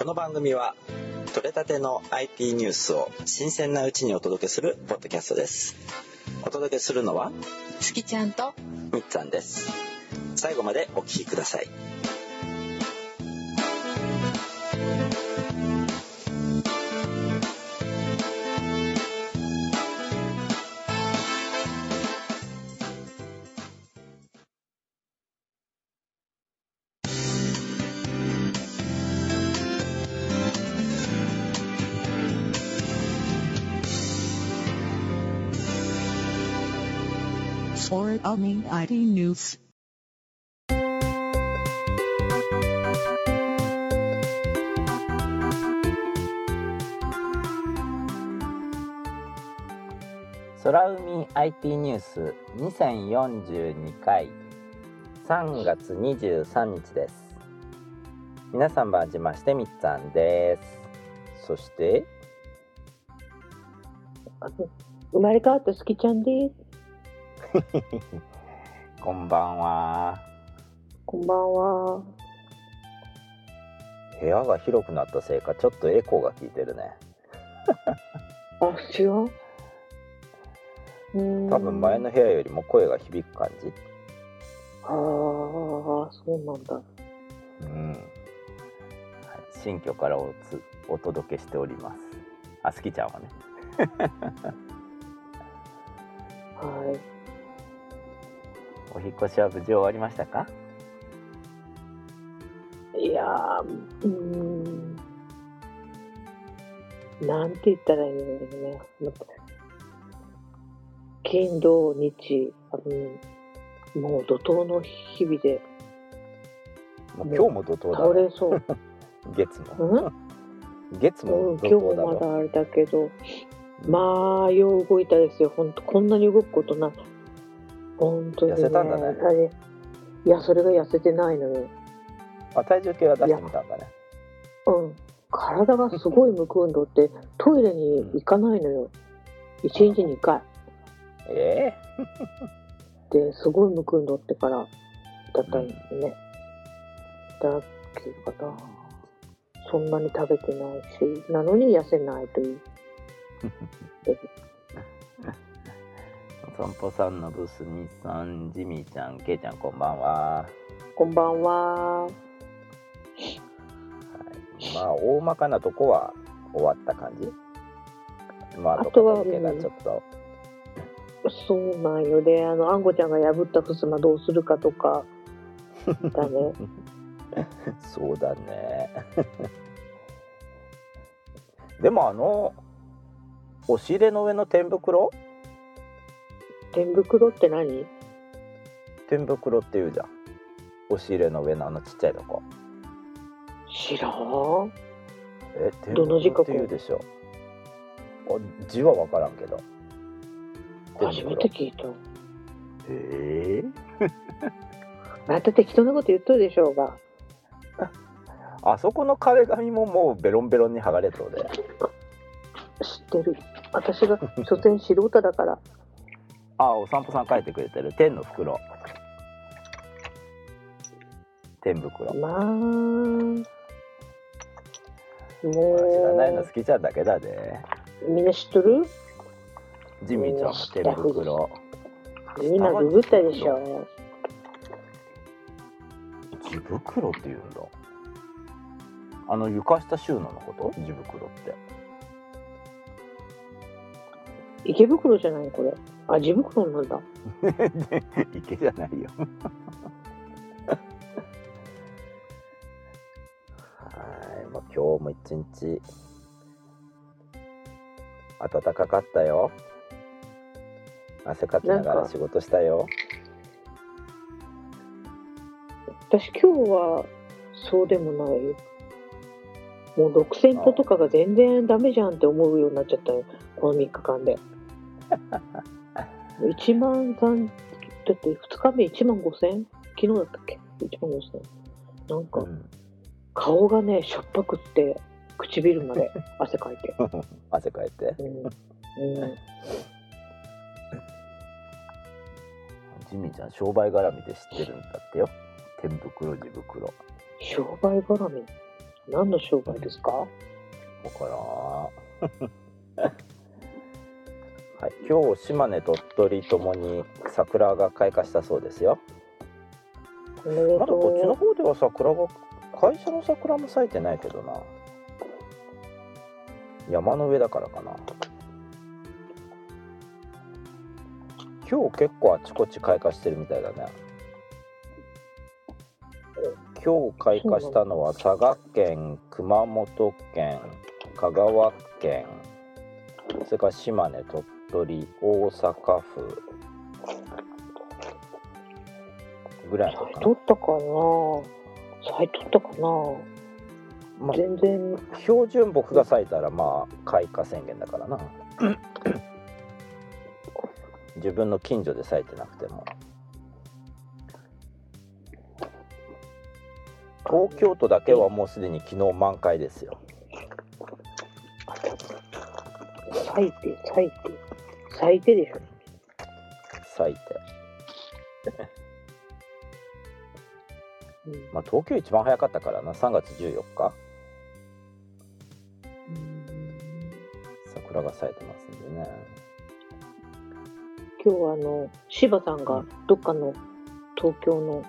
この番組は取れたての IT ニュースを新鮮なうちにお届けするポッドキャストです。お届けするのは月ちゃんとみっつぁんです。最後までお聞きください空海 IT News. 空海 IT ニュース2042回3月23日です皆さんばんじましてみっつぁんですそして？生まれ変わった好きちゃんです。こんばんは。こんばんは。部屋が広くなったせいかちょっとエコーが効いてるね。あ、違う？多分前の部屋よりも声が響く感じ。ああ、そうなんだ。うん、はい新居からおつお届けしております。あすきちゃんはね。はい。お引っ越しは無事終わりましたか？いやー、うーん。なんて言ったらいいんだろうね。金、土、日、あのもう怒涛の日々でもう今日も怒涛倒だねれそう。月もうん？月もうん、今日もまだあれだけど、まあ、よう動いたですよ。本当こんなに動くことない。本当に、ね。痩せたんだねいや、それが痩せてないのよ。あ体重計は出してみたんだねうん。体がすごいむくんどって、トイレに行かないのよ。一日に2回。えで、すごいむくんどってから、だったんですね。だけどな、そんなに食べてないし、なのに痩せないという。お散歩さんのブスにさんジミーちゃんケイちゃんこんばんは、こんばんは。はい、まあ大まかなとこは終わった感じ？まああとは片付けがちょっと。そうなんよで、あの、あんこちゃんが破った襖どうするかとか、だね。そうだね。でもあの押し入れの上の天袋？天袋って何？天袋っていうじゃん押し入れの上のあのちっちゃいとこ知らん。え天どの字書く袋っていうでしょあ字は分からんけど初めて聞いた。ええ また適当なこと言っとるでしょうが。あそこの壁紙ももうベロンベロンに剥がれそうで知ってる。私が、所詮素人だから。あお散歩さん書いてくれてる。天の袋。天袋。まあ、も知らないのう好、きちゃんだけだね。みんな知っとる？ジミーちゃんも天袋。みんなググったでしょ。地袋って言うんだ。あの床下収納のこと？地袋って。池袋じゃないこれ。あ、地袋なんだ。池じゃないよ。はいもう今日も一日暖かかったよ。汗かきながら仕事したよ。私今日はそうでもないよ。もう6000歩とかが全然ダメじゃんって思うようになっちゃったよ。この3日間で 1万3だって2日目1万5000昨日だったっけ？1万5000なんかうん。顔がねしょっぱくって唇まで 汗かいて。汗かいて？うん、うん、ジミーちゃん商売絡みで知ってるんだってよ。天袋地袋。商売絡み？何の商売ですか？わからんはい。今日島根鳥取ともに桜が開花したそうですよ。まだこっちのと方では桜が会社の桜も咲いてないけどな。山の上だからかな。今日結構あちこち開花してるみたいだね。今日開花したのは佐賀県熊本県香川県それから島根鳥取大阪府ぐらいかな。う取ったかな。咲いとったかな、まあ全然。標準木が咲いたらまあ開花宣言だからな。自分の近所で咲いてなくても。東京都だけはもうすでに昨日満開ですよ。咲いて咲いて咲いてでしょ咲いて。うん。まあ東京一番早かったからな。3月14日。桜が咲いてますんでね。今日はあの柴さんがどっかの東京の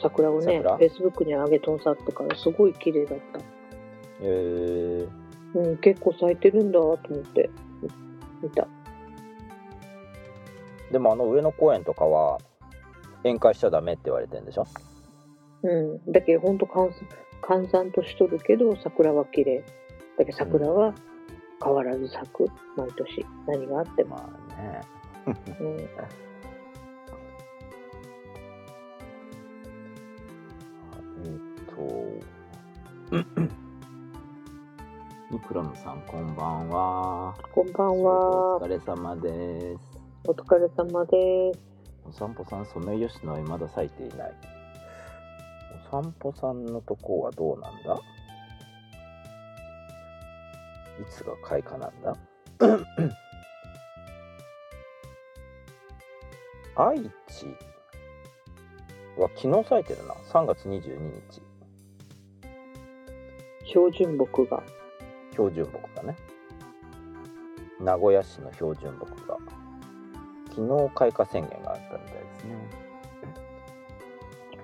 桜をね桜？フェイスブックに上げとんさったからすごい綺麗だった、えー、うん、結構咲いてるんだと思って見たでもあの上野公園とかは宴会しちゃダメって言われてるんでしょ？うん。だけどほんと閑散閑散としとるけど桜は綺麗。だけど桜は変わらず咲く。毎年何があっても、まあね。うん、えっと。ニクラムさんこんばんは。こんばんおは疲れ様ですお疲れ様です。お散歩さんソメイヨシノはまだ咲いていない。お散歩さんのとこはどうなんだ？いつが開花なんだ？愛知は昨日咲いてるな。3月22日。標準木が。標準木がね。名古屋市の標準木が昨日開花宣言があったみたいですね。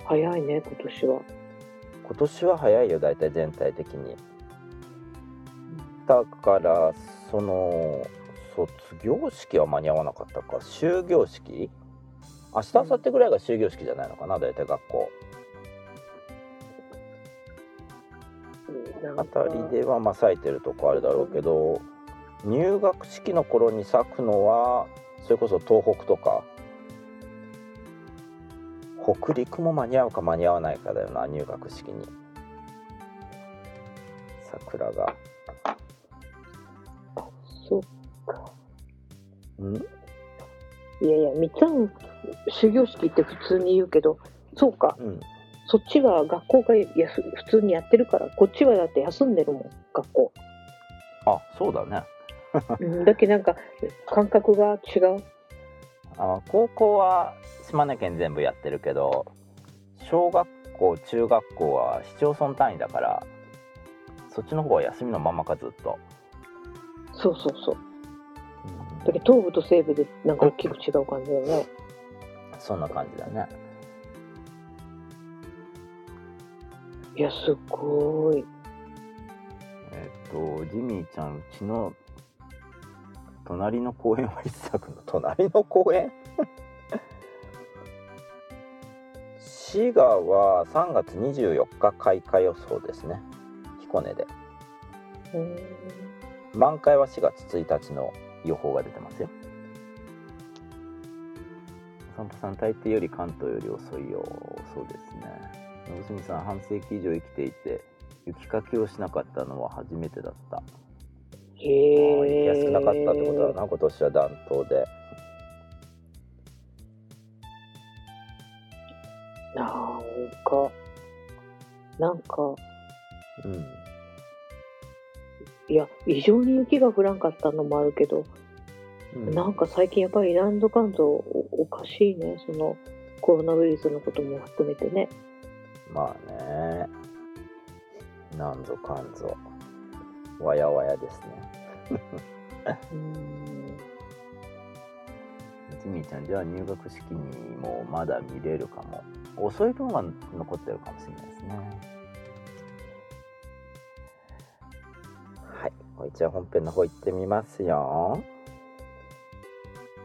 早いね今年は。今年は早いよ大体全体的に。だからその卒業式は間に合わなかったか。終業式？明日明後日ぐらいが終業式じゃないのかな大体学校。あかたりではまあ咲いてるとこあるだろうけど入学式の頃に咲くのはそれこそ東北とか北陸も間に合うか間に合わないかだよな入学式に。桜が。そっか。ん？いやいやみっつん終業式って普通に言うけどそうか。うん。そっちは学校がやす普通にやってるからこっちはだって休んでるもん学校、あそうだね。うん、だけどなんか感覚が違う？あ高校は島根県全部やってるけど小学校中学校は市町村単位だからそっちの方は休みのままかずっと、そうそうそう。だけど東部と西部でなんか大きく違う感じだよね。そんな感じだね。いやすごい。えっとジミーちゃんうちの隣の公園はいつ咲くの隣の公園？滋賀は3月24日開花予想ですね。彦根で。うん満開は4月1日の予報が出てますよ。お散歩さん大抵より関東より遅いよそうですね。野住さん半世紀以上生きていて雪かきをしなかったのは初めてだった。へえ。行きやすくなかったってことだな、今年は暖冬で。なんか、なんか、うん。いや、異常に雪が降らんかったのもあるけど、うんなんか最近やっぱりランドカンゾおおかしいね、そのコロナウイルスのことも含めてね。まあね。なんぞかんぞ。わやわやですね。ジミーちゃん、じゃあ入学式にもまだ見れるかも。遅い分は残ってるかもしれないですね。はい。こいつは本編の方行ってみますよ。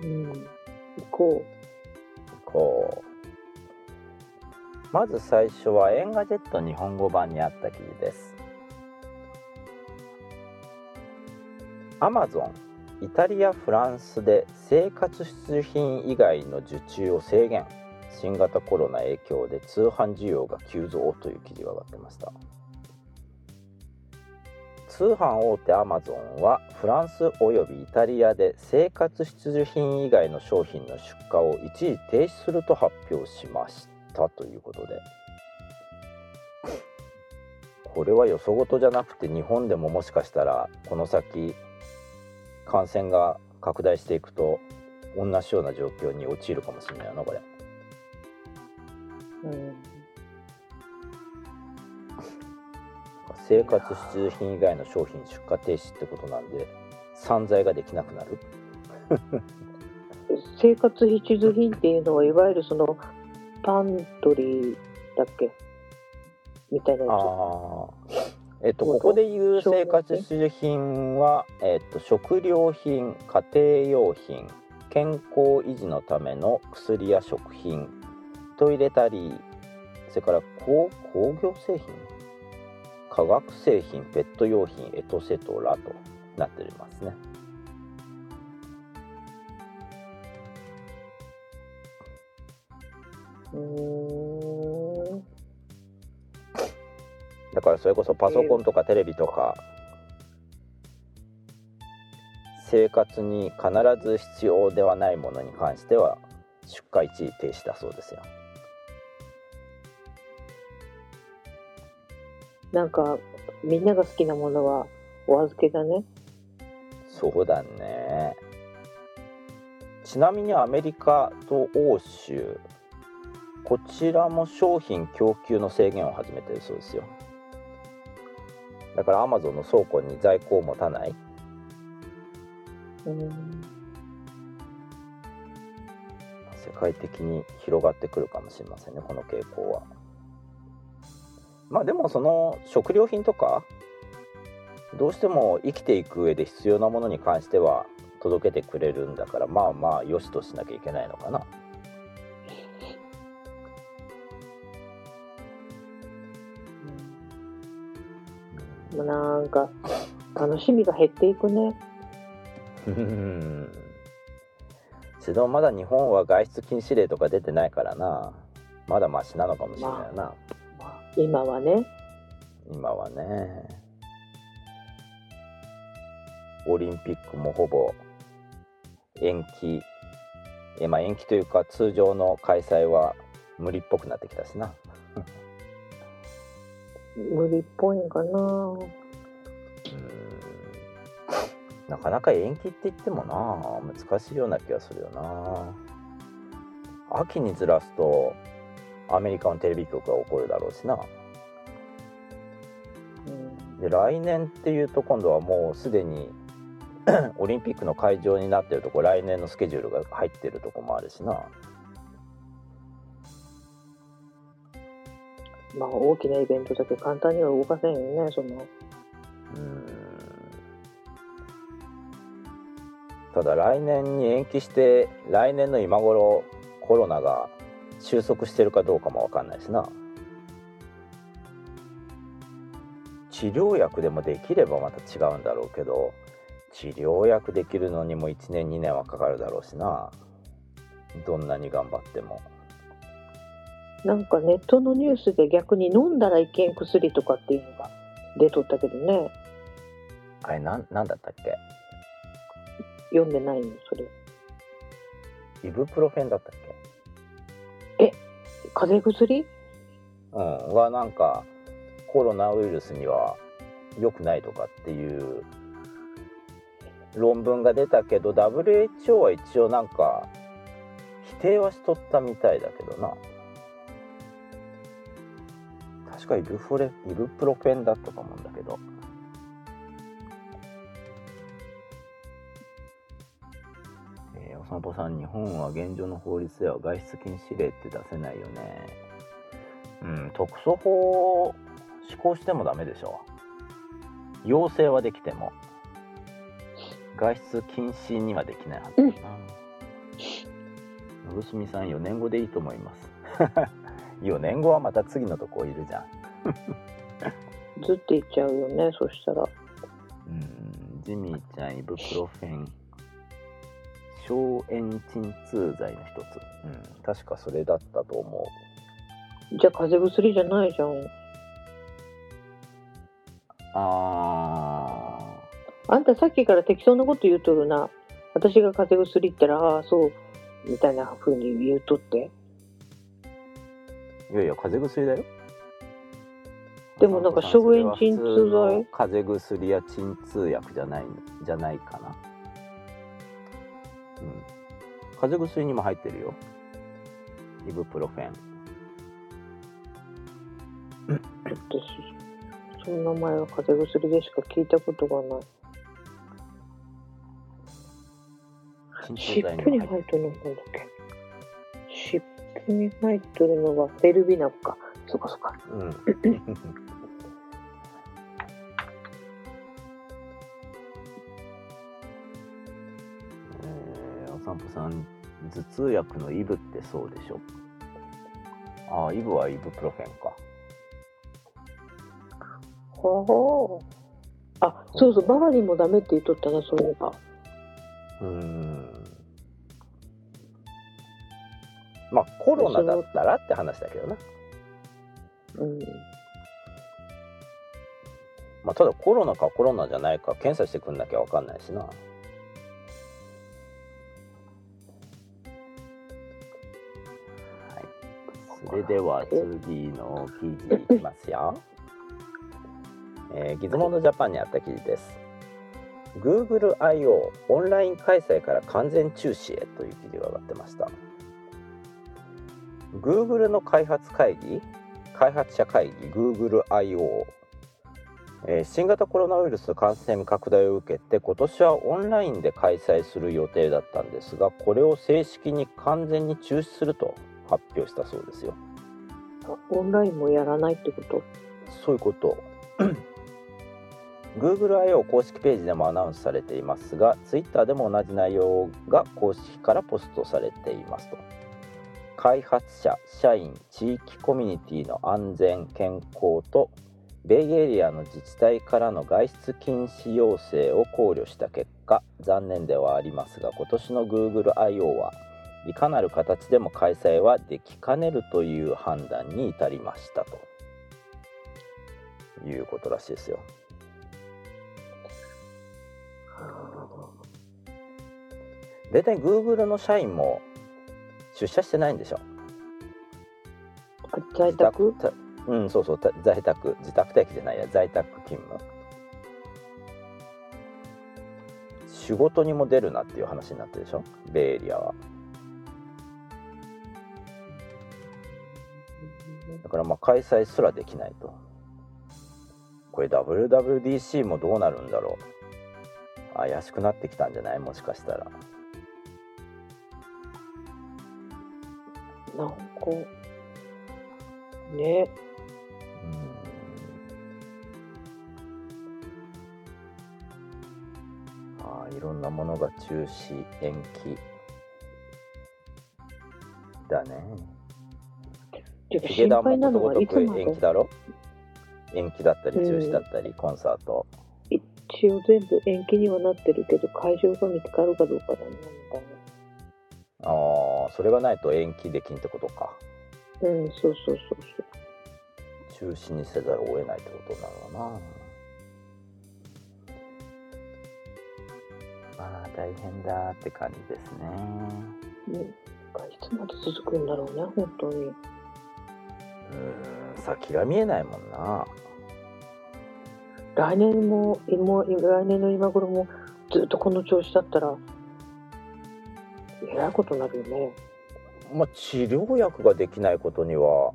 うん。行ここう。まず最初は Engadget 日本語版にあった記事です。アマゾン、イタリア、フランスで生活必需品以外の受注を制限。新型コロナ影響で通販需要が急増という記事が上がってました。通販大手アマゾンはフランスおよびイタリアで生活必需品以外の商品の出荷を一時停止すると発表しましたということでこれはよそごとじゃなくて日本でももしかしたらこの先感染が拡大していくと同じような状況に陥るかもしれないよなこれ。う。うん。生活必需品以外の商品出荷停止ってことなんで散財ができなくなる 生活必需品っていうのは、いわゆるその、パントリーだっけ？みたいなやああえっとここで言う生活必需品は、えっと、食料品家庭用品健康維持のための薬や食品トイレタリーそれから工工業製品化学製品ペット用品エトセトラとなっておりますねつ。うーだからそれこそパソコンとかテレビとか生活に必ず必要ではないものに関しては出荷一時停止だそうですよ。なんか、みんなが好きなものはお預けだね。そうだね。ちなみにアメリカと欧州こちらも商品供給の制限を始めてるそうですよだからアマゾンの倉庫に在庫を持たないうん。世界的に広がってくるかもしれませんねこの傾向はまあでもその食料品とかどうしても生きていく上で必要なものに関しては届けてくれるんだからまあまあ良しとしなきゃいけないのかなもうなんか、楽しみが減っていくね。うん。けどまだ日本は外出禁止令とか出てないからな。まだマシなのかもしれないな、まあ、今はね。今はね。オリンピックもほぼ延期。えまあ延期というか通常の開催は無理っぽくなってきたしな無理っぽいんかな。うん。なかなか延期って言ってもな難しいような気がするよな。秋にずらすとアメリカのテレビ局が起こるだろうしな。うん。で来年っていうと今度はもうすでに オリンピックの会場になってるとこ来年のスケジュールが入ってるとこもあるしなまあ、大きなイベントだけ簡単には動かせんよね、その。うん。ただ来年に延期して来年の今頃コロナが収束してるかどうかもわかんないしな。治療薬でもできればまた違うんだろうけど治療薬できるのにも1年2年はかかるだろうしな。どんなに頑張っても。なんかネットのニュースで逆に飲んだらいけん薬とかっていうのが出とったけどね。あれなんなんだったっけ？読んでないのそれ。イブプロフェンだったっ風邪薬？けうんはなんかコロナウイルスには良くないとかっていう論文が出たけど WHO は一応なんか否定はしとったみたいだけどな確かイブフレイブプロフェンだったと思うんだけど。えーお散歩さん日本は現状の法律では外出禁止令って出せないよね。うん特措法を施行してもダメでしょ要請はできても。外出禁止にはできないはずだな、のぶすみさん4年後でいいと思います4年後はまた次のとこいるじゃん。ずっていっちゃうよねそしたら。うん。ジミーちゃんイブプロフェン。消炎鎮痛剤の一つ、うん、確かそれだったと思う。じゃあ風邪薬じゃないじゃん。ああんたさっきから適当なこと言うとるな。私が風邪薬言ったらああそうみたいな風に言うとって。ーいやいや風邪薬だよ。でもなんか消炎鎮痛剤？風邪薬や鎮痛薬じゃないじゃないかな。うん。風邪薬にも入ってるよ。イブプロフェン。私その名前は風邪薬でしか聞いたことがない。鎮痛湿剤布に入ってるのなんだっけ？に入っとるのがフェルビナか。そうかそうか。るうん。えーお散歩さん頭痛薬のイブってそうでしょ？ああイブはイブプロフェンか。はああそうそうバファリンもダメって言っとったなそういえば。うーんまあコロナだったらって話だけどな、うん。まあ、ただコロナかコロナじゃないか検査してくんなきゃ分かんないしな。はい。それでは次の記事いきますよ、えー、ギズモンドジャパンにあった記事です。Google I.O. オンライン開催から完全中止へという記事が上がってました Google の開発会議開発者会議 Google I.O. えー新型コロナウイルス感染拡大を受けて今年はオンラインで開催する予定だったんですがこれを正式に完全に中止すると発表したそうですよ。あオンラインもやらないってこと？そういうこと。GoogleIO 公式ページでもアナウンスされていますが Twitter でも同じ内容が公式からポストされていますと開発者社員地域コミュニティの安全健康とベイエリアの自治体からの外出禁止要請を考慮した結果残念ではありますが今年の GoogleIO はいかなる形でも開催はできかねるという判断に至りましたということらしいですよ。大体 Google の社員も出社してないんでしょ？あ在宅？たうんそうそうた在宅。自宅待機じゃないや。在宅勤務。仕事にも出るなっていう話になってるでしょ？ベイエリアは。だからまあ開催すらできないと。これ WWDC もどうなるんだろう。怪しくなってきたんじゃない？もしかしたらなんかね。うん。ああいろんなものが中止延期。だね。ヒゲダンも心配なのことごとくはいつまで延期だろ。延期だったり中止だったり、コンサート。一応全部延期にはなってるけど会場が見つかるかどうかだねみたいああそれがないと延期できんってことか。うんそうそうそうそう。中止にせざるを得ないってことなるのな。まあ大変だって感じですね、ね、いつまで続くんだろうね本当に。うん先が見えないもんな。来年も今来年の今頃もずっとこの調子だったらえらいことになるよね。まあ治療薬ができないことには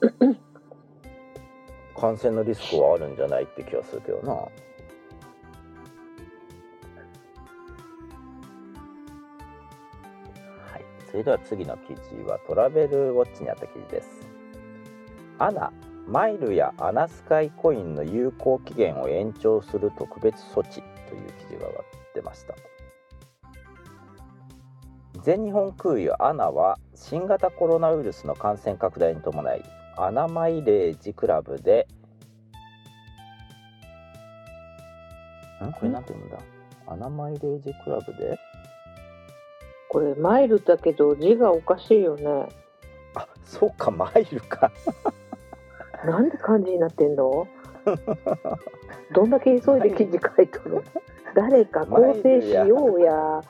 感染のリスクはあるんじゃないって気がするけどな。はい。それでは次の記事はトラベルウォッチにあった記事です。アナマイルやアナスカイコインの有効期限を延長する特別措置という記事が上がってました全日本空輸アナは新型コロナウイルスの感染拡大に伴いアナマイレージクラブでん？これなんて言うんだ？アナマイレージクラブで？これ、マイルだけど字がおかしいよね。あそうかマイルか。なんで漢字になってんの？どんだけ急いで記事書いとるの？誰か構成しようや。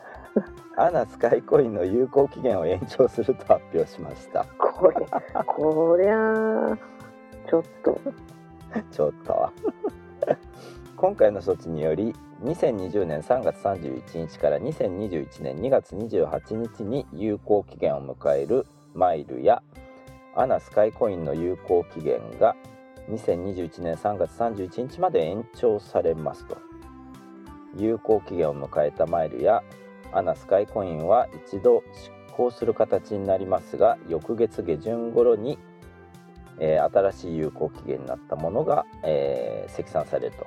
アナスカイコインの有効期限を延長すると発表しました。これ、こりゃあ、ちょっと。ちょっと。今回の措置により2020年3月31日から2021年2月28日に有効期限を迎えるマイルやアナスカイコインの有効期限が2021年3月31日まで延長されますと。有効期限を迎えたマイルやアナスカイコインは一度執行する形になりますが翌月下旬頃にえー新しい有効期限になったものが、えー積算されると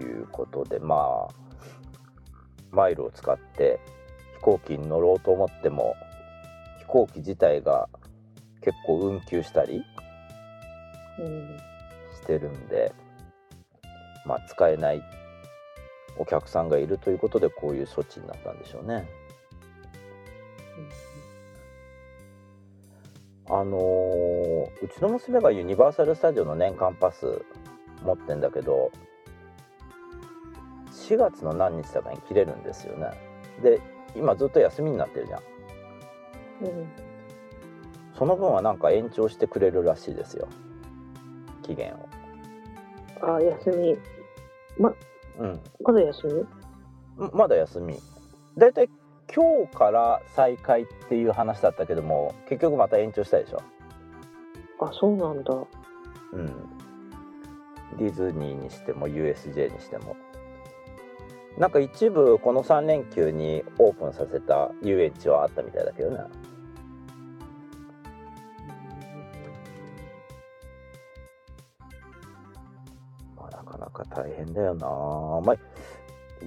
いうことでまあマイルを使って飛行機に乗ろうと思っても飛行機自体が結構運休したりうん、してるんで、まあ、使えないお客さんがいるということでこういう措置になったんでしょうね。あのーうちの娘がユニバーサル・スタジオの年間パス持ってんだけど4月の何日だかに切れるんですよね。で今ずっと休みになってるじゃん。うん、その分はなんか延長してくれるらしいですよ。期限を。あ、休み。ま、うんまだ休み？んまだ休み。だいたい今日から再開っていう話だったけども結局また延長したでしょ。あ、そうなんだ。うん。ディズニーにしても USJ にしても。なんか一部この3連休にオープンさせた遊園地はあったみたいだけどねか大変だよなまあ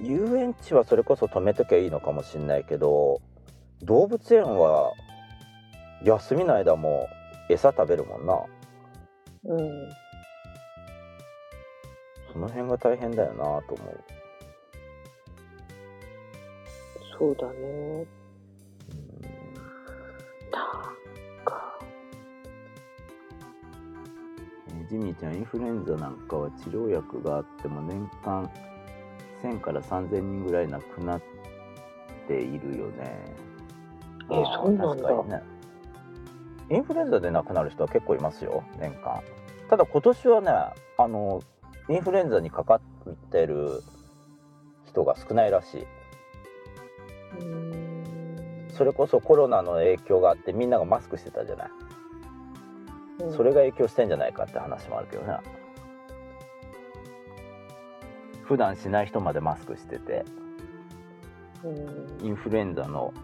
遊園地はそれこそ止めときゃいいのかもしんないけど動物園は休みの間も餌食べるもんなうん。その辺が大変だよなと思うそうだね。ジミーちゃんインフルエンザなんかは治療薬があっても年間1000から3000人ぐらい亡くなっているよね。えあーそうなんだ。ね。インフルエンザで亡くなる人は結構いますよ年間。ただ今年はねあのインフルエンザにかかってる人が少ないらしい。うん。それこそコロナの影響があってみんながマスクしてたじゃない。うんそれが影響してんじゃないかって話もあるけどね。普段しない人までマスクしててうん。インフルエンザの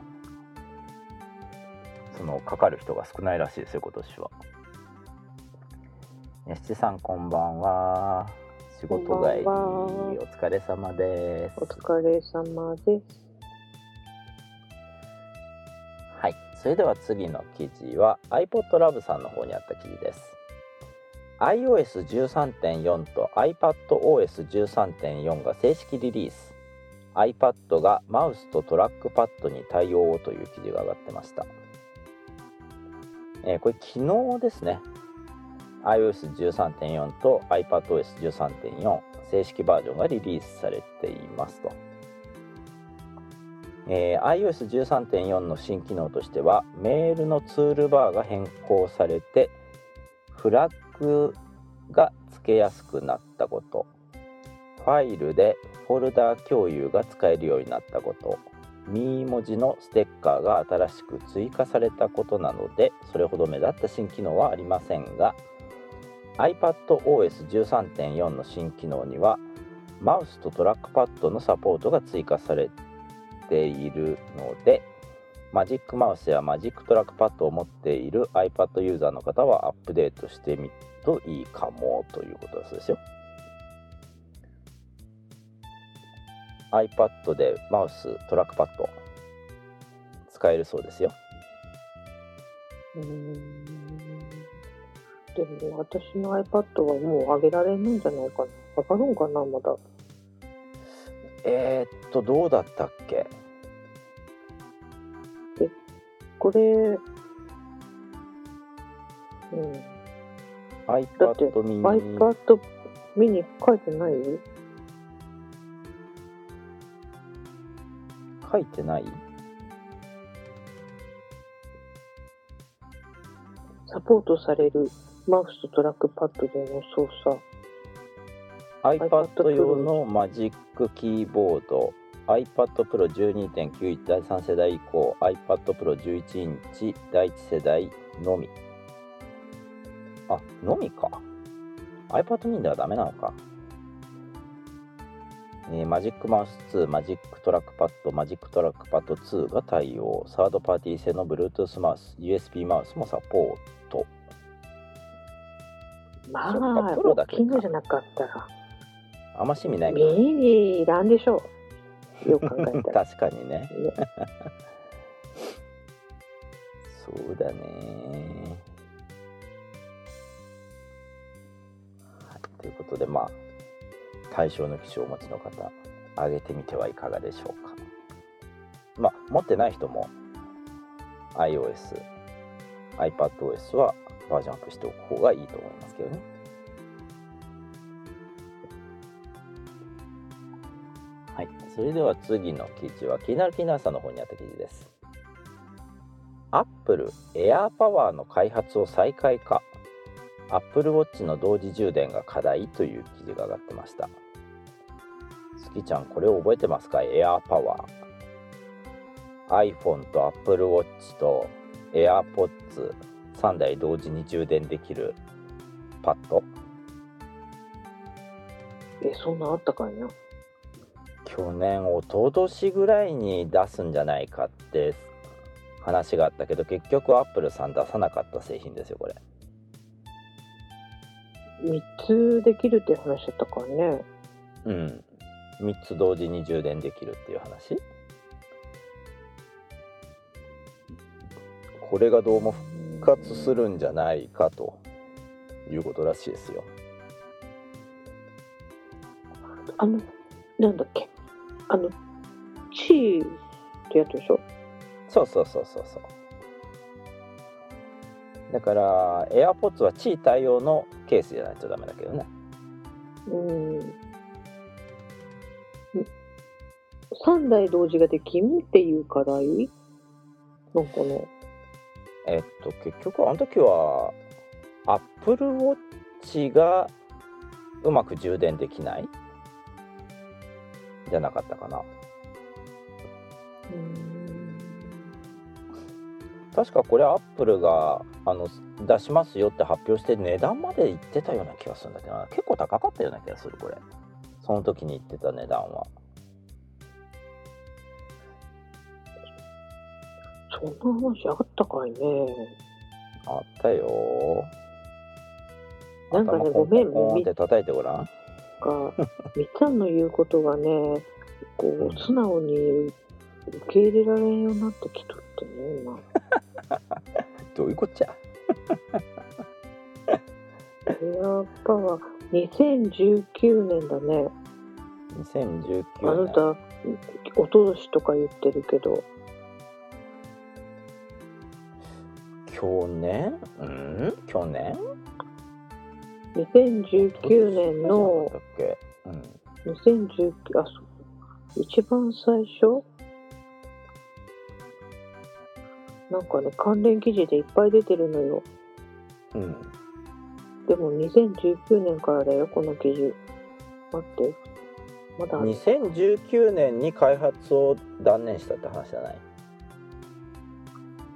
そのかかる人が少ないらしいですよ今年はやしちさんこんばんは。仕事帰りお疲れ様です。お疲れ様です。それでは次の記事は iPodLab さんの方にあった記事です。iOS13.4 と iPadOS13.4 が正式リリース。iPad がマウスとトラックパッドに対応という記事が上がってました。えーこれ昨日ですね。iOS13.4 と iPadOS13.4 正式バージョンがリリースされていますと、えー iOS13.4 の新機能としてはメールのツールバーが変更されてフラッグが付けやすくなったことファイルでフォルダ共有が使えるようになったことミー文字のステッカーが新しく追加されたことなのでそれほど目立った新機能はありませんが iPadOS13.4 の新機能にはマウスとトラックパッドのサポートが追加されてているので Magic Mouse や Magic Trackpad を持っている iPad ユーザーの方はアップデートしてみるといいかもということですよ iPad でマウストラックパッド使えるそうですようんでも私の iPad はもう上げられるんじゃないかな。上がるんかな、まだ。えー、っとどうだったっけ？これ、うん。iPad mini iPad mini 書いてない？書いてない？サポートされるマウスとトラックパッドでの操作。iPad 用の Magic Keyboard iPad Pro 12.9インチ第3世代以降 iPad Pro 11インチ第1世代のみ。あのみか。iPad mini ではダメなのか。えー Magic Mouse 2、Magic Trackpad、Magic Trackpad 2が対応、サードパーティー製の Bluetooth マウス、USB マウスもサポート。まあ、プロだけか。大きいのじゃなかったら、あんま趣味ないかミニいらんでしょう。よく考えたら。確かにね。そうだね。はい、ということで、まあ、対象の機種をお持ちの方、上げてみてはいかがでしょうか。まあ、持ってない人も iOS、iPadOS はバージョンアップしておく方がいいと思いますけどね。それでは次の記事は気になる気になるさんの方にあった記事です。アップルエアーパワーの開発を再開か。アップルウォッチの同時充電が課題という記事が上がってました。すきちゃん、これを覚えてますか？エアーパワー。iPhone と Apple Watch と AirPods 3台同時に充電できるパッド。え、そんなあったかいな。去年一昨年ぐらいに出すんじゃないかって話があったけど結局アップルさん出さなかった製品ですよこれ3つできるって話だったからね。うん3つ同時に充電できるっていう話？これがどうも復活するんじゃないかということらしいですよあの、なんだっけ？あの、チーってやつでしょ？そうそうそうそうそう。だから AirPods は地位対応のケースじゃないとダメだけどね。うん。3台同時ができんっていう課題？なんかね。えっと結局あの時は Apple Watch がうまく充電できないじゃなかったかな。うん。確かこれアップルがあの出しますよって発表して値段まで言ってたような気がするんだけどな。結構高かったような気がするこれ。その時に言ってた値段は。そんな話あったかいね。あったよ。なんかねごめんって叩いてごらんが、みっちゃんの言うことがね、こう素直に受け入れられんようになってきとってね、今。どういうこっちゃ？エアパワー、2019年だね。2019あな年た、おととしとか言ってるけど、去年？うん？去年？2019年のうん2019あそう。一番最初？なんかね関連記事でいっぱい出てるのよ。うん。でも2019年からだよこの記事。待って。まだ。ある2019年に開発を断念したって話じゃない？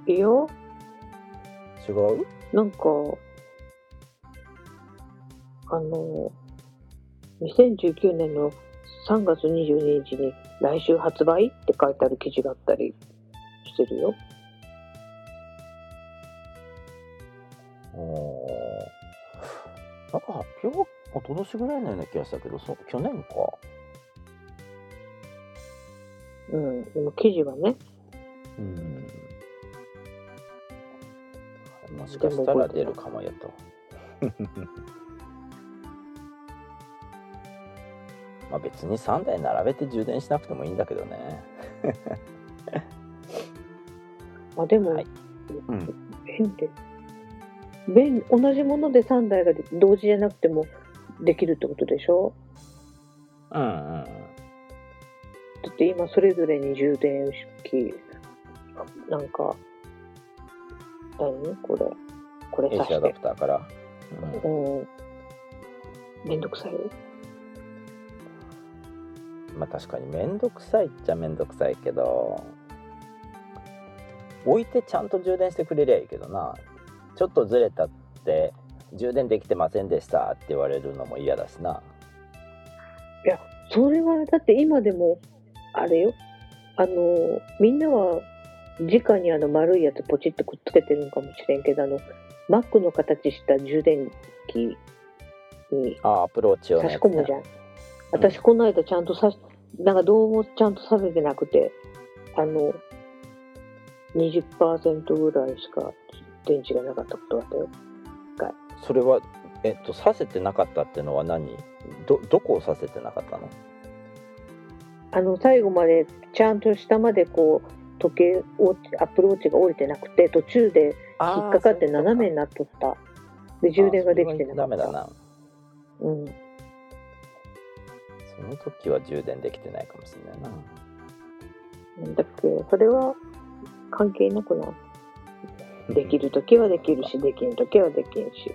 いいよ違う？なんかあの2019年の3月22日に来週発売って書いてある記事があったりしてるよ。なんか発表は一昨年ぐらいのような気がしたけどそ去年か。うん。でも記事はね。うん。もしかしたら出るかもよとまあ別に3台並べて充電しなくてもいいんだけどね。あでも、はい。うん。便利。便同じもので3台が同時じゃなくてもできるってことでしょ？うんうんだって今それぞれに充電式。なんか何？これ。これ AC アダさしてプターから、うん。うん。めんどくさい？よまあ確かに面倒くさいっちゃ面倒くさいけど置いてちゃんと充電してくれりゃいいけどな。ちょっとずれたって充電できてませんでしたって言われるのも嫌だしな。いやそれはだって今でもあれよ。あのみんなは直にあの丸いやつポチッとくっつけてるのかもしれんけどあの Mac の形した充電器にあアプローチ用の差し込むじゃん。私この間ちゃんとさし、なんかどうもちゃんとさせてなくて、あの、20%ぐらいしか電池がなかったことがあったよ。それはえっとさせてなかったってのは何？どどこをさせてなかったの？あの、最後までちゃんと下までこう、時計を、アプローチが降りてなくて、途中で引っかかって斜めになっとった。で、充電ができてなかった。ダメだなうん。その時は充電できてないかもしれないな。だっけ、それは関係なくな できるときはできるし、できんときはできんし。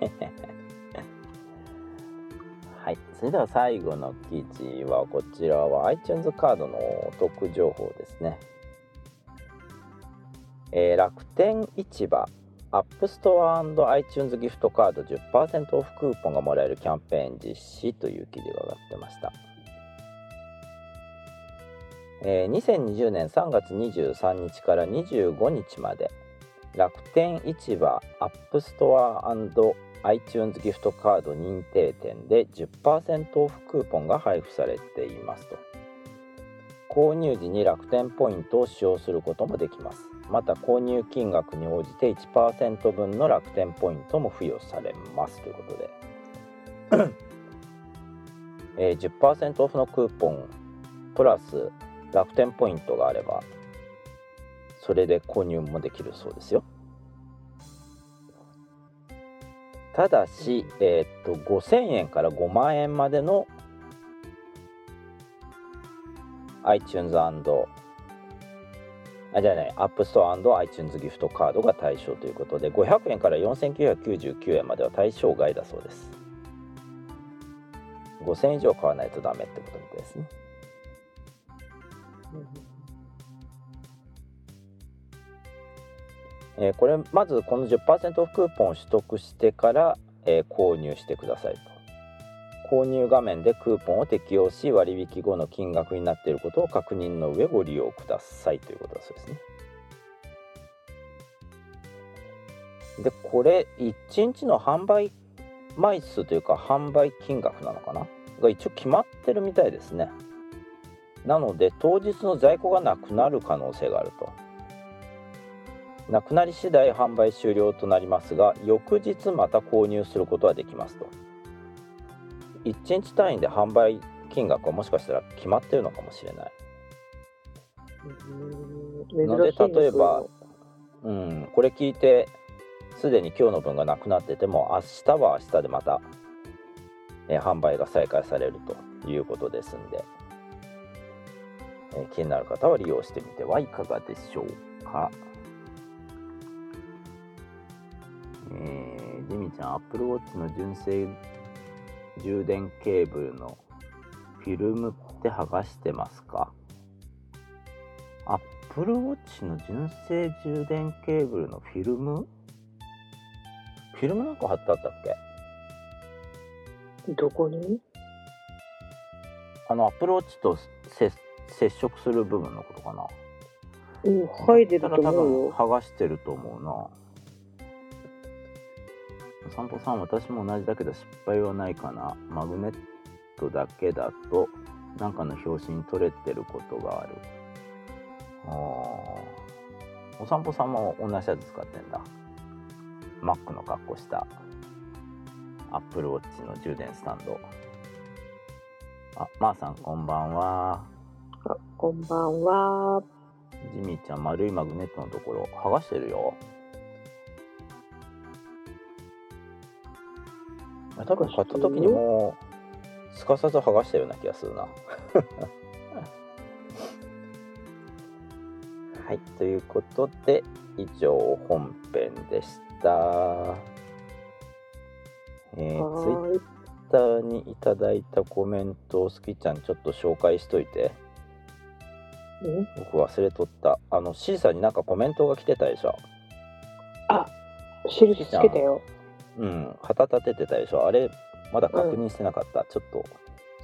はい、それでは最後の記事はこちらは iTunes カードのお得情報ですね、えー楽天市場 App Store iTunes ギフトカード10%オフクーポンがもらえるキャンペーン実施という記事が上がってました、えー2020年3月23日から25日まで楽天市場 App Store iTunes ギフトカード認定店で10%オフクーポンが配布されていますと。購入時に楽天ポイントを使用することもできます。また購入金額に応じて1%分の楽天ポイントも付与されますということで、えー10%オフのクーポンプラス楽天ポイントがあればそれで購入もできるそうですよ。ただし、えーっと5000円から5万円までの iTunes& あじゃない App Store iTunes ギフトカードが対象ということで500円から4999円までは対象外だそうです。5000円以上買わないとダメってことみたいですね。えこれまずこの10%オフクーポンを取得してから、えー購入してくださいと。購入画面でクーポンを適用し割引後の金額になっていることを確認の上ご利用くださいということだそうですね。でこれ1日の販売枚数というか販売金額なのかなが一応決まってるみたいですね。なので当日の在庫がなくなる可能性があると。なくなり次第販売終了となりますが翌日また購入することはできますと。1日単位で販売金額はもしかしたら決まってるのかもしれない。うんので例えばうんこれ聞いてすでに今日の分がなくなってても明日は明日でまた、えー販売が再開されるということですんで、えー気になる方は利用してみてはいかがでしょうか。えー、ジミちゃん、Apple Watch の純正充電ケーブルのフィルムって剥がしてますか ?Apple Watch の純正充電ケーブルのフィルム？フィルムなんか貼ってあったっけ？どこに？あの Apple Watch と接接触する部分のことかな。うん、入れると思うよ。剥がしてると思うな。お散歩さん私も同じだけど失敗はないかな。マグネットだけだとなんかの表紙に取れてることがある。あー。お散歩さんも同じやつ使ってんだ。Mac の格好した。Apple Watch の充電スタンド。あまー、さんこんばんは。あこんばんは。ジミーちゃん丸いマグネットのところ剥がしてるよあ多分買った時にもうすかさず剥がしたような気がするな。はいということで以上本編でした。えー、ツイッ。ターにいただいたコメントをスキちゃんちょっと紹介しといて。うん？僕忘れとった。あの C さんになんかコメントが来てたでしょ？印つけたよ。うん旗立ててたでしょ。あれまだ確認してなかった、ちょっと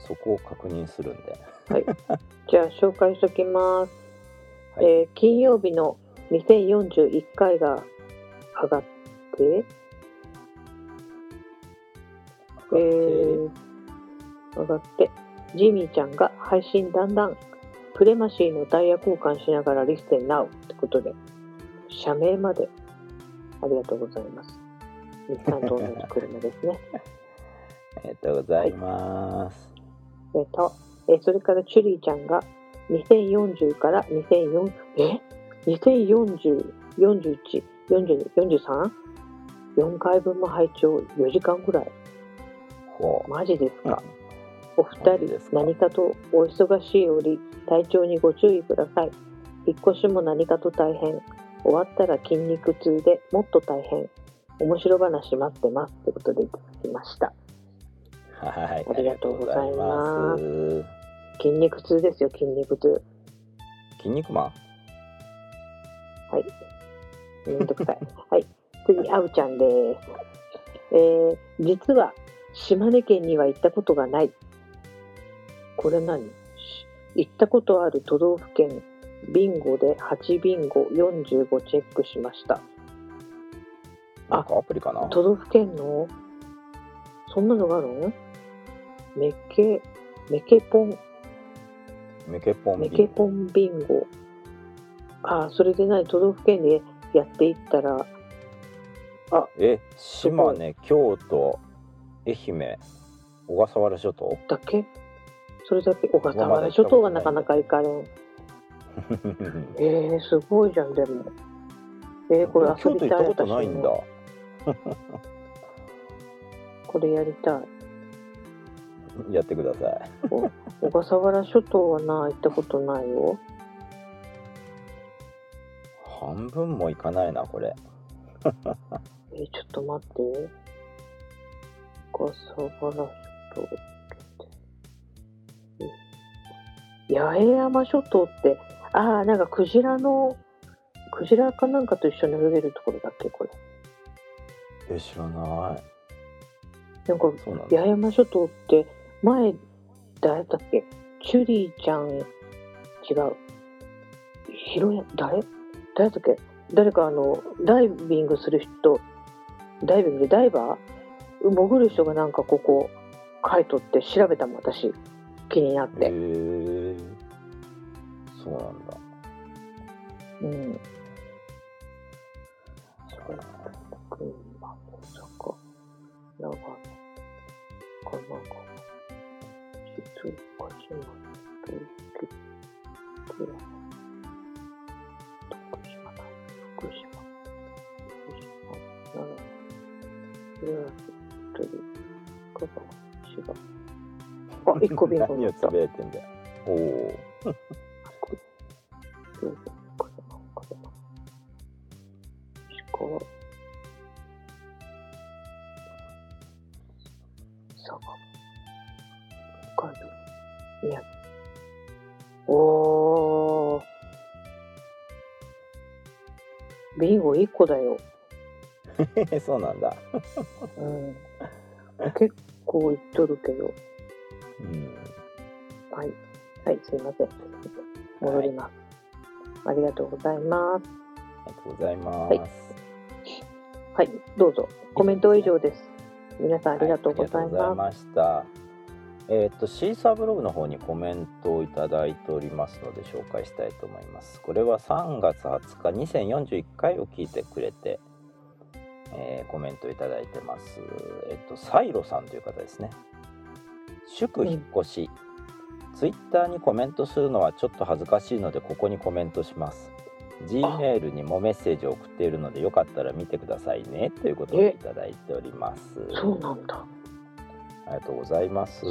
そこを確認するんで。じゃあ紹介しときます。はい。えー金曜日の2041回が上がって、えー、上がって、ジミーちゃんが配信だんだん。プレマシーのダイヤ交換しながらリステンナウってことで、社名まで。ありがとうございます。日産と同じ車ですね。ありがとうございます、えっと、えーそれからチュリーちゃんが2040から2004え？2040、41、42、43? 4回分も拝聴4時間ぐらい。マジですか？うんお二人何かとお忙しい折、体調にご注意ください。引っ越しも何かと大変。終わったら筋肉痛でもっと大変。面白話待ってます。ということでいただきました。はいありがとうございますありがとうございま筋肉痛ですよ、筋肉痛。す筋肉マンめんどくさい。はい。次、あうちゃんです。えー、実は、島根県には行ったことがない。これ何？し行ったことある都道府県、ビンゴで8ビンゴ45チェックしました。なんかアプリかな。都道府県の、そんなのがあるの？メケ、メケポン、メケポンメケポンビンゴ。ああ、それでない？都道府県でやっていったら、え島根京都愛媛小笠原諸島？だけ？それだけ？小笠原諸島がなかなか行かれん。えー、すごいじゃん、でも。えー、これ遊京都びたい。行ったことないんだ これやりたい。やってください小笠原諸島はな、行ったことないよ。半分もいかないなこれ えー、ちょっと待って。小笠原諸島って。え八重山諸島って、ああ、なんかクジラの、クジラかなんかと一緒に泳げるところだっけ、これ。え知らない。なんかそうなんだ。八重山諸島って前誰だっけ？チュリーちゃん違う。ひろや誰？誰だっけ？誰かあのダイビングする人。ダイビングでダイバー？潜る人がなんかここ書いとって調べたもん私。気になっへて、えそうなんだ。うん。そう群馬大阪要ん观望空写つ关键文独立自然徳島。大福島。福島。長野岩手鳥香川千葉あ一個ビンゴ何をつぶやいてんだよおお福島。岡山宮城おー。ビンゴ1個だよ、そうなんだ。うん、結構いっとるけど。うん。はい。はいすいません。戻ります、ありがとうございます。ありがとうございます。はい。はいどうぞ。コメントは以上です。皆さんありがとうございはありがとうございました。えっ、とシーサーブログの方にコメントをいただいておりますので紹介したいと思います。これは3月20日2041回を聞いてくれて、えーコメントいただいてます。えっ、とサイロさんという方ですね。祝引っ越し、ツイッターにコメントするのはちょっと恥ずかしいのでここにコメントします。Gmail にもメッセージを送っているのでよかったら見てくださいねということをいただいております。そうなんだありがとうございます。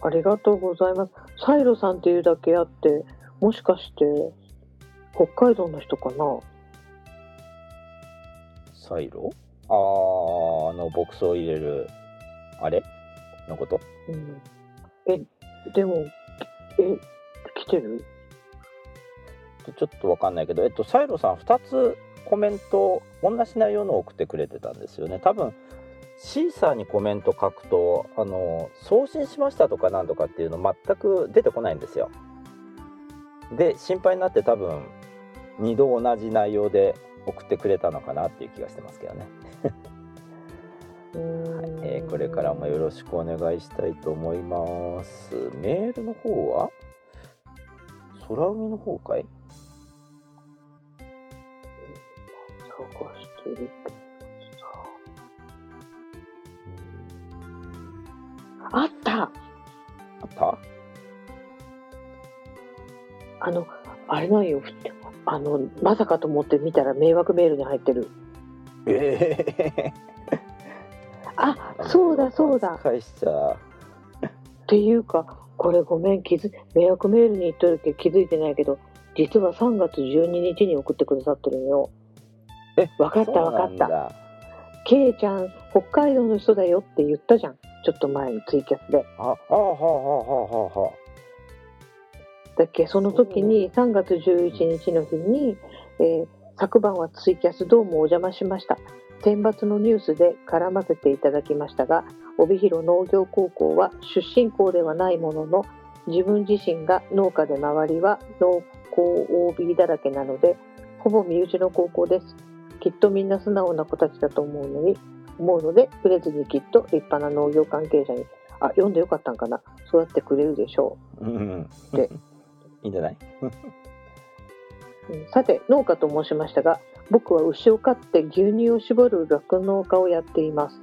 ありがとうございます。サイロさんっていうだけあって、もしかして北海道の人かな？サイロ？あー、あの、ボックスを入れる、あれ？のこと？うん。え、でも、え、来てる？ちょっとわかんないけど、えっと、サイロさん2つコメント、同じ内容のを送ってくれてたんですよね。多分、シーサーにコメント書くと、あの、送信しましたとかなんとかっていうの全く出てこないんですよ。で、心配になって多分、2度同じ内容で送ってくれたのかなっていう気がしてますけどね。うーんえーこれからもよろしくお願いしたいと思います。メールの方は？空海の方かい？探してるあった。あった？あの、あれなんよ。あの、まさかと思って見たら迷惑メールに入ってる。ええあ、そうだそうだ。返しちゃ。っていうかこれごめん。気づ迷惑メールに言っとるけど気づいてないけど実は3月12日に送ってくださってるのよ。えわかったそうわかった。なんだ。ケイちゃん北海道の人だよって言ったじゃんちょっと前にツイキャスで。あ、あ、はあ、はあ、はあ、はだっけその時に3月11日の日に、えー昨晩はツイキャスどうもお邪魔しました。選抜のニュースで絡ませていただきましたが帯広農業高校は出身校ではないものの自分自身が農家で周りは農工 OB だらけなのでほぼ身内の高校です。きっとみんな素直な子たちだと思うのに思うので触れずにきっと立派な農業関係者にあ読んでよかったんかなそうやってくれるでしょうあ。うん。で いいんじゃない？うんさて農家と申しましたが僕は牛を飼って牛乳を絞る酪農家をやっています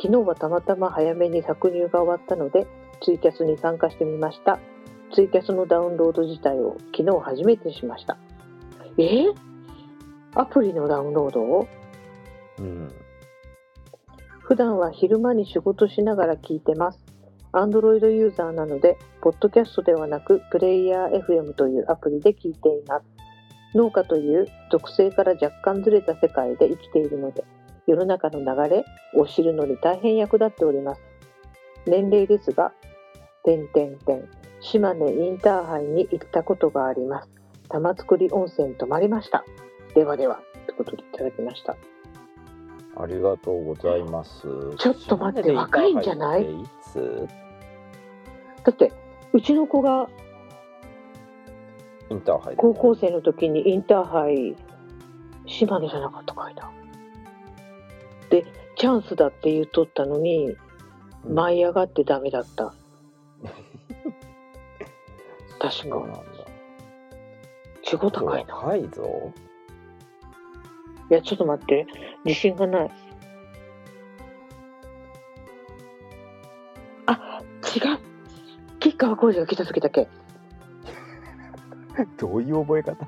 昨日はたまたま早めに搾乳が終わったのでツイキャスに参加してみましたツイキャスのダウンロード自体を昨日初めてしましたえー？アプリのダウンロードを？うん。普段は昼間に仕事しながら聞いてます。Android ユーザーなので、ポッドキャストではなく、プレイヤー FM というアプリで聞いています。農家という属性から若干ずれた世界で生きているので、世の中の流れを知るのに大変役立っております。年齢ですが、点点点、島根インターハイに行ったことがあります。玉造温泉泊まりました。ではでは、ということでいただきました。ありがとうございます。ちょっと待って若いんじゃない？だって、うちの子がインターハイで高校生の時にインターハイ島根じゃなかったかいな。でチャンスだって言っとったのにうん舞い上がってダメだった。確かそうなんだ。仕事高いな。若いぞ。いやちょっと待って。自信がない。あ違う。吉川浩司が来た時だけ。どういう覚え方？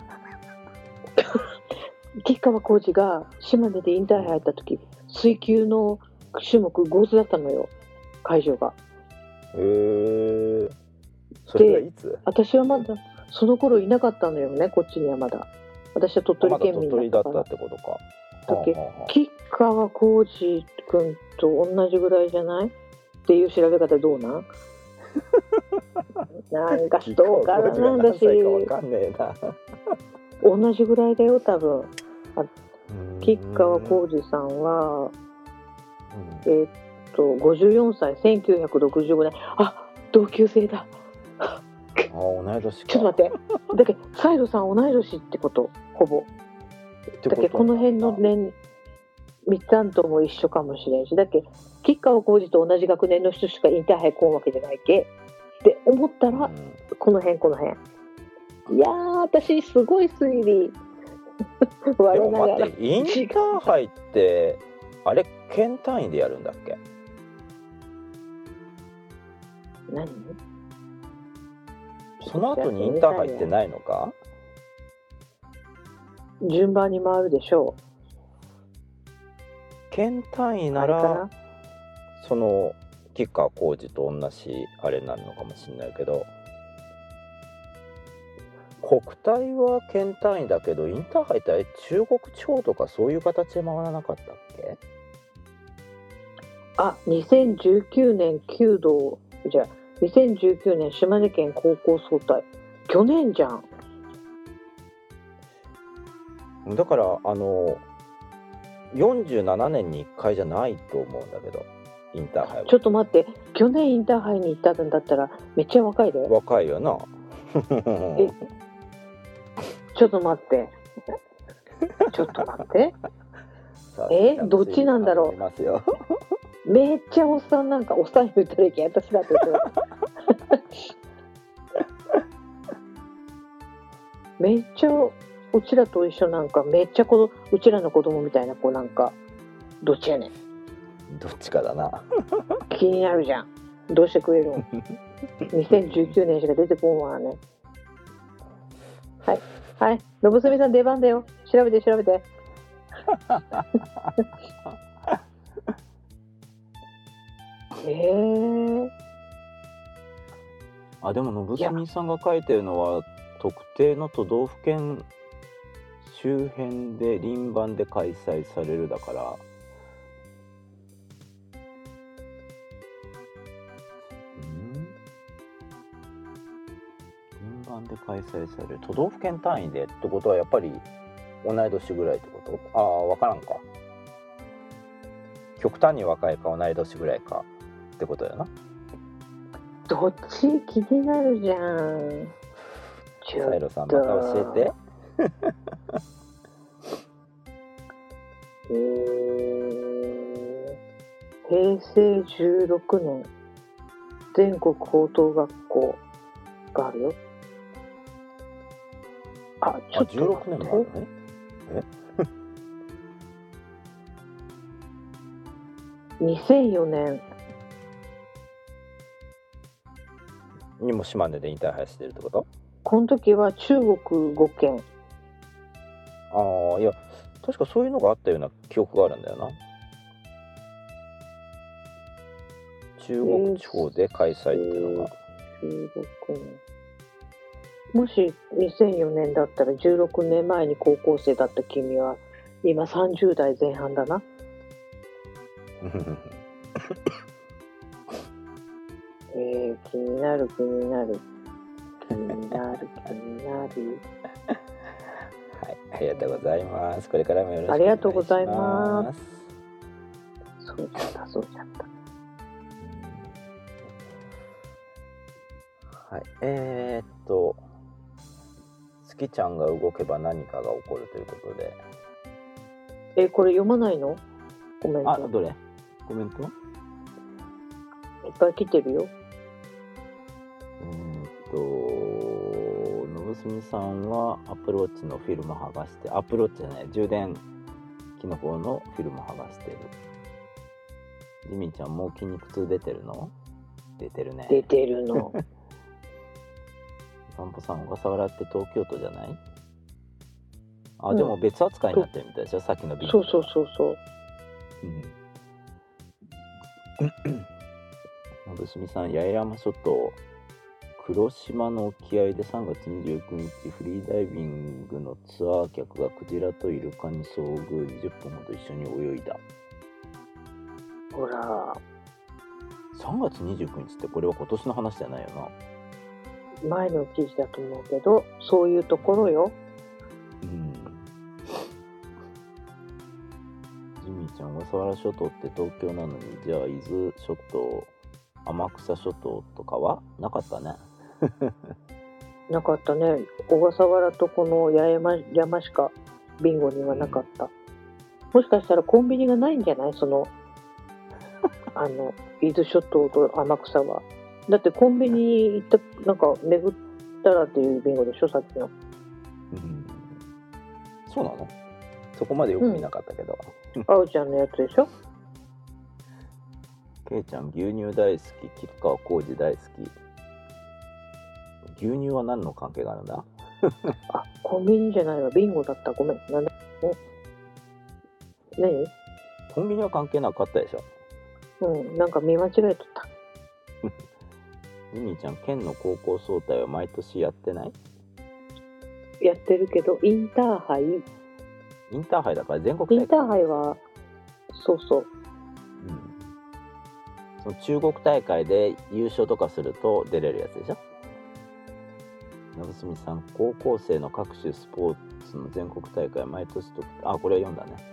吉川浩司が島根でインターハイ入った時水球の種目ゴーズだったのよ。会場が。へえそれはいつ？私はまだその頃いなかったのよねこっちにはまだ私は鳥取まだ県鳥取だっ民だったってことか。だっけ吉川浩司君と同じぐらいじゃない？っていう調べ方どうなん？なんかストーカーなんだし。同じぐらいだよ多分。吉川司浩司さんはえーっと54歳1965年あ同級生だ。あ同い年か。ちょっと待って。だけどサイロさん同い年ってことほぼ。だけどこの辺の年三つあんとも一緒かもしれんし。だけど吉川浩司と同じ学年の人しかインターハイ来んわけじゃないけ。って思ったら、うん。この辺この辺。いやー私すごい推理。で我も待ってインターハイってあれ県単位でやるんだっけ？何？その後にインターハイってないのか？順番に回るでしょ県単位うなあれからその吉川浩司と同じあれになるのかもしれないけど国体は県単位だけどインターハイってあれ中国地方とかそういう形で回らなかったっけ？あ2019年弓道じゃあ2019年島根県高校総体。去年じゃんだからあの47年に1回じゃないと思うんだけどインターハイは。ちょっと待って。去年インターハイに行ったんだったらめっちゃ若いで。若いよな。えちょっと待って。ちょっと待って。えどっちなんだろう。めっちゃおっさんなんかおっさん言ったらいけん私だって言ってめっちゃうちらと一緒なんかめっちゃこのうちらの子供みたいな子なんかどっちやねん。どっちかだな。気になるじゃん。どうしてくれるん？2019年しか出てこんわね。はい。はい。のぶすみさん出番だよ。調べて調べて。え。ー、あでも信澄さんが書いてるのは特定の都道府県周辺で輪番で開催されるだから。うん？輪番で開催される。都道府県単位でってことはやっぱり同い年ぐらいってこと？ああ分からんか。極端に若いか同い年ぐらいかってことだよな。どっち？気になるじゃん。サイロさんまた教えてえー、平成16年全国高等学校があるよ。あちあょっと16待って。年もあるね2004年。にも島根でインターハイしてるってこと？この時は中国5県ああいや確かそういうのがあったような記憶があるんだよな。中国地方で開催っていうのが、16年もし2004年だったら16年前に高校生だった君は今30代前半だな。えー、気になる気になる。気になる気になる。はいありがとうございます。これからもよろしくお願いします。ありがとうございます。そうじゃったそうじゃった。はい。えー、っと月ちゃんが動けば何かが起こるということで。えこれ読まないの？コメントあどれ？コメントいっぱい来てるよすみさんはアプローチのフィルム剥がして、アプローチじゃない、充電器の方のフィルム剥がしてる。ジミーちゃんもう筋肉痛出てるの？出てるね。出てるの。散歩さん、小笠原って東京都じゃない？あ、でも別扱いになってるみたいでしょ、さっきのビそうそうそうそう。うん。ぶすみさん、八重山諸島、黒島の沖合で3月29日、フリーダイビングのツアー客がクジラとイルカに遭遇、20分ほど一緒に泳いだ。ほら、3月29日ってこれは今年の話じゃないよな。前の記事だと思うけど、そういうところよ。うん。ジミーちゃん、小笠原諸島って東京なのに、じゃあ伊豆諸島、天草諸島とかはなかったね。なかったね。小笠原とこの八重山山しかビンゴにはなかった。もしかしたらコンビニがないんじゃない？その、あの、伊豆諸島と天草は。だってコンビニ行った、なんか巡ったらっていうビンゴでしょ？さっきの。うん。そうなの？そこまでよく見なかったけど。あおちゃんのやつでしょ？ケイちゃん、牛乳大好き、吉川浩司大好き。牛乳は何の関係があるんだ？あ、コンビニじゃないわ。ビンゴだった。ごめん。なん何コンビニは関係なかったでしょ？うん、なんか見間違えとった。ジ ミーちゃん、県の高校総体は毎年やってない？やってるけど、インターハイ、イインターハイだから全国大会。ンターハイは、そうそう、うんその中国大会で優勝とかすると出れるやつでしょ？なぶすみさん高校生の各種スポーツの全国大会毎年とあこれは読んだね、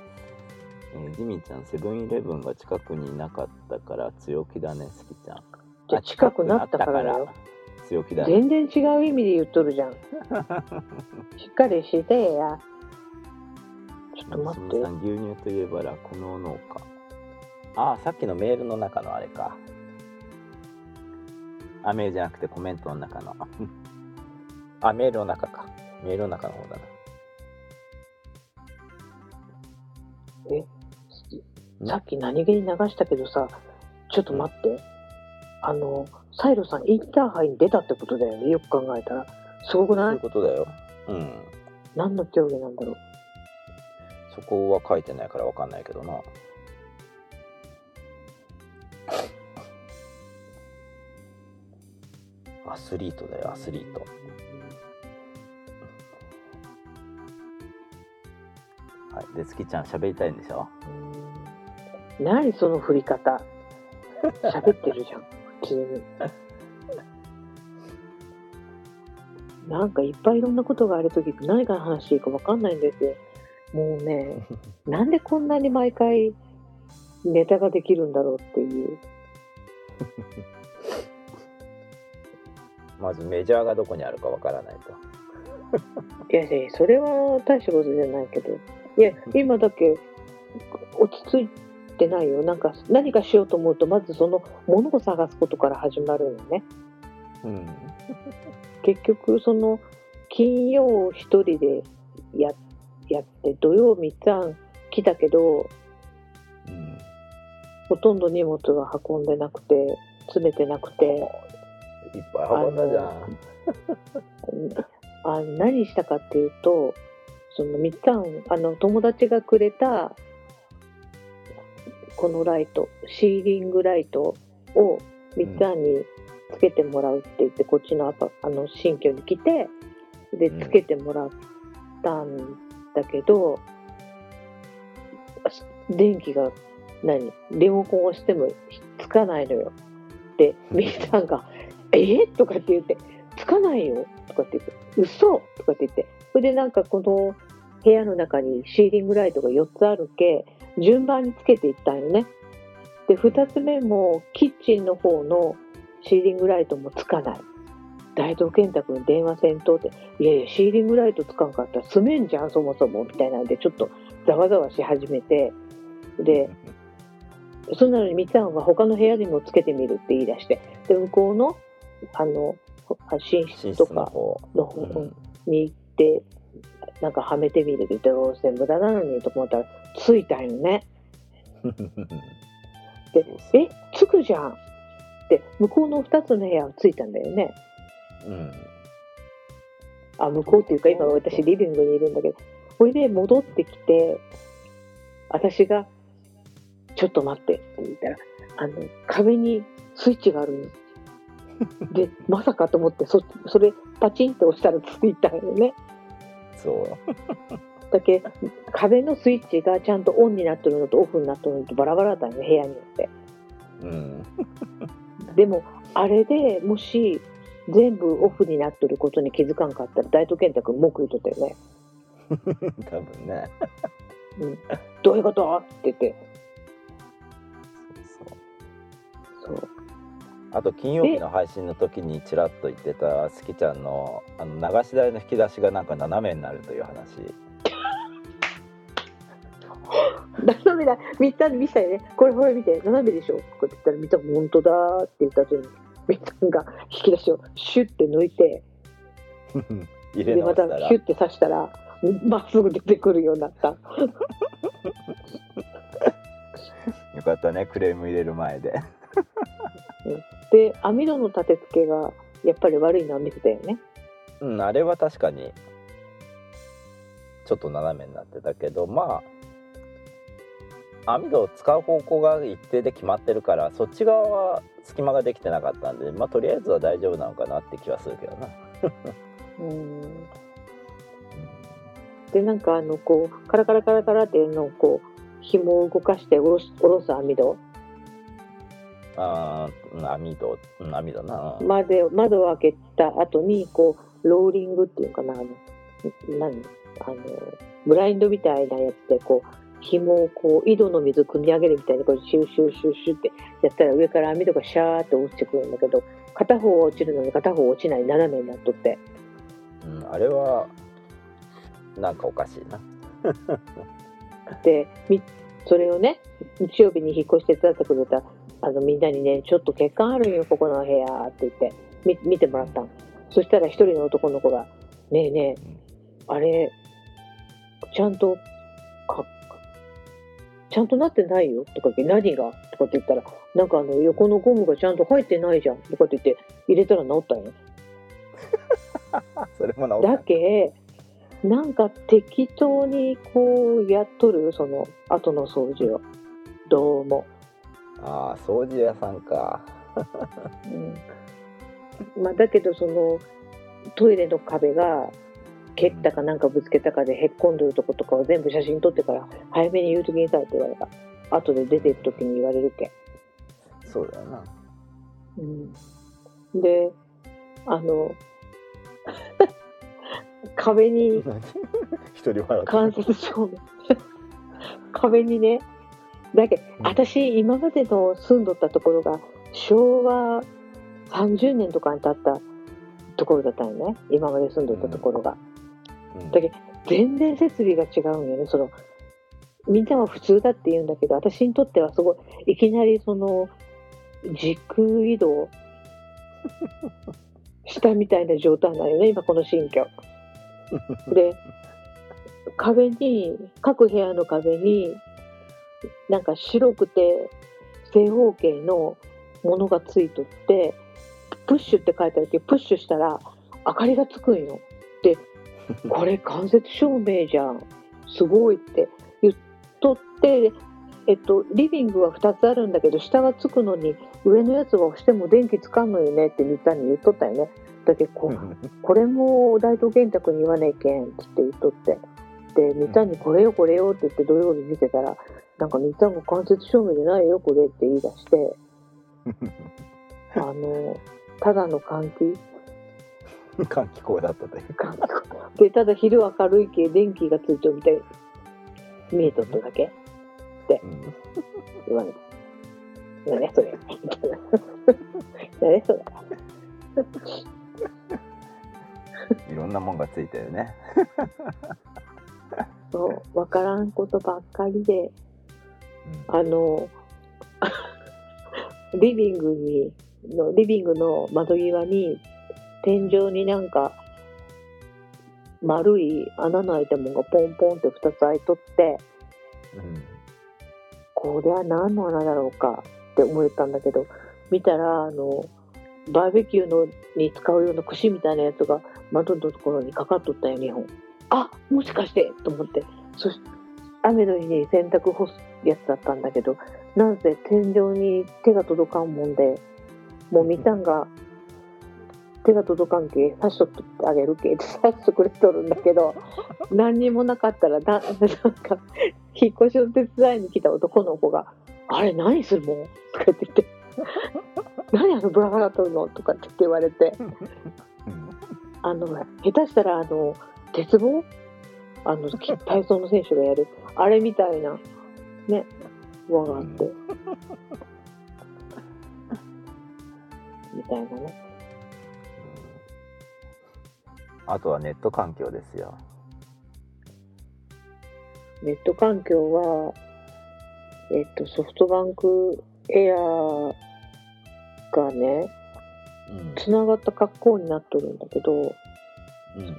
えージミーちゃんセブンイレブンが近くになかったから強気だね好きちゃん。じゃあ近くなったから。だよ近くなったから強気だね。全然違う意味で言っとるじゃん。しっかりしてや。ちょっと待って。さ。ん牛乳といえば酪農農家。あさっきのメールの中のあれか。あメールじゃなくてコメントの中のあメールの中か。メールの中の方だな。さっき何気に流したけどさ、ちょっと待って。あの、サイロさん、インターハイに出たってことだよね。よく考えたら。すごくそうないいうことだよ。うん。何の競技なんだろう？そこは書いてないからわかんないけどな。アスリートだよアスリートはいで月ちゃん喋りたいんでしょ？何その振り方？喋ってるじゃん。普通に。なんかいっぱいいろんなことがあるとき何から話していいかわかんないんですよ。もうね、なんでこんなに毎回ネタができるんだろうっていう。まずメジャーがどこにあるかわからないといやいや、それは大したことじゃないけど。いや、今だけ落ち着いてないよ。なんか何かしようと思うと、まずそのものを探すことから始まるのね。うん。結局その金曜一人でややって土曜三つ案来たけどうん。ほとんど荷物が運んでなくて詰めてなくて。いっぱい運んだじゃん。あ何したかっていうとその三つ案あの友達がくれたこのライトシーリングライトを三つ案につけてもらうって言って、こっちのあの新居に来てでうん。つけてもらったんだけど、電気が何？リモコンを押してもつかないのよ。でみーさんが「え？とかって言って「つかないよ」とかって言って「嘘！とかって言って。それでなんかこの部屋の中にシーリングライトが4つあるけ順番につけていったんよね。で2つ目もキッチンの方のシーリングライトもつかない。大東健太君に電話せんとって、いやいや、シーリングライトつかんかったら住めんじゃん、そもそも、みたいなんで、ちょっとざわざわし始めて、で、そんなのにみっちゃんは他の部屋にもつけてみるって言い出して、で、向こうの、あの、寝室とかの方に行って、なんかはめてみるって言って、どうせ無駄なのにと思ったら、ついたんよね。で、え、つくじゃんって、向こうの2つの部屋はついたんだよね。うんあ、向こうっていうか、今私リビングにいるんだけど、それで戻ってきて、私が、ちょっと待ってって言ったら、あの、壁にスイッチがあるの。で、まさかと思って、そそれパチンって押したらついたよね。そうだけ壁のスイッチがちゃんとオンになってるのとオフになってるのとバラバラだよね、部屋によって。うんでも、あれでもし全部オフになってることに気づかんかったら、大東健太君文句言ったよね。多分ねどういうこと？って言って。そうそう。あと金曜日の配信の時にちらっと言ってたすきちゃんのあの流し台の引き出しがなんか斜めになるという話。斜めだ、みったん見せたよね。これほら見て、斜めでしょ。とかって言ったら、みん本当だーって言った後に、みんが引き出しをシュッて抜いて、入れで、またたらヒュッて刺したら、まっすぐ出てくるようになった。よかったねクレーム入れる前でで、網戸の立て付けが、やっぱり悪いのは見せたよね。うんあれは確かにちょっと斜めになってたけどまあ網戸を使う方向が一定で決まってるからそっち側は隙間ができてなかったんでまあとりあえずは大丈夫なのかなって気はするけどな うん。で、なんかあの、こう、カラカラカラカラっていうのをこう、紐を動かして下ろす下ろす網戸あ網戸うん網戸な。まで窓を開けた後にこうローリングっていうかなあの何？あのブラインドみたいなやつでこう紐をこう井戸の水汲み上げるみたいにこうシューシューシューシューってやったら上から網戸がシャーって落ちてくるんだけど片方は落ちるのに片方は落ちない斜めになっとって。うん、あれはなんかおかしいな。でみそれをね日曜日に引っ越して手伝ってくれたあのみんなにねちょっと欠陥あるんよここの部屋って言ってみ見てもらったの。そしたら一人の男の子が「ねえねえあれちゃんとかちゃんとなってないよ」とか言って「何が?」とかって言ったら「なんかあの横のゴムがちゃんと入ってないじゃん」とかって言って入れたら治ったんよそれも直った。だけなんか適当にこうやっとるその後の掃除を。どうも。ああ掃除屋さんか。うん。まあ、だけどそのトイレの壁が蹴ったかなんかぶつけたかでへっこんでるとことかを全部写真撮ってから早めに言うときにさって言われた。後で出てるときに言われるけ、そうだよな。うん、であの 壁に 一人笑って 壁にねだけどうん。私今までの住んどったところが昭和30年とかに経ったところだったよね。今まで住んどったところが、うん。だけど全然設備が違うんよね。そのみんなは普通だって言うんだけど私にとってはすごいいきなりその時空移動 したみたいな状態なのよね。今この新居。で壁に各部屋の壁になんか白くて正方形のものがついとってプッシュって書いてあるけどプッシュしたら明かりがつくんよ。で これ間接照明じゃんすごいって言っとって、えっと、リビングは2つあるんだけど下がつくのに上のやつは押しても電気つかんのよねってみったに言っとったよね。だけどここれも大東健太君に言わねえけんって言っとってでみにこれよこれよって言って土曜日見てたらなんかみったんが間接照明じゃないよこれって言い出して。あのただの換気。換気口だったという。換気でただ昼明るいけ電気がついてるみたいに見えとっただけ。うん言われた。何それ。何それ。いろんなもんがついてるね。そう。分からんことばっかりであの リビングにのリビングの窓際に天井になんか丸い穴の開いたものがポンポンって2つ開いとってうんこれは何の穴だろうかって思ったんだけど見たらあのバーベキューのに使うような串みたいなやつが窓のところにかかっとったよ2本。あもしかしてと思って。そし雨の日に洗濯干すやつだったんだけどなぜ天井に手が届かんもんでもうみっちゃんが手が届かんけ刺しとってあげるけって刺してくれとるんだけど何にもなかったらな なんか引っ越しを手伝いに来た男の子が「あれ何するもん?」とか言って「何あのぶら下がっとるの?」とかって言われてあの下手したらあの鉄棒？あの体操の選手がやるあれみたいなね輪があって。みたいなね。あとはネット環境ですよ。ネット環境は、えっと、ソフトバンクエアがね、うんつながった格好になっとるんだけど、うん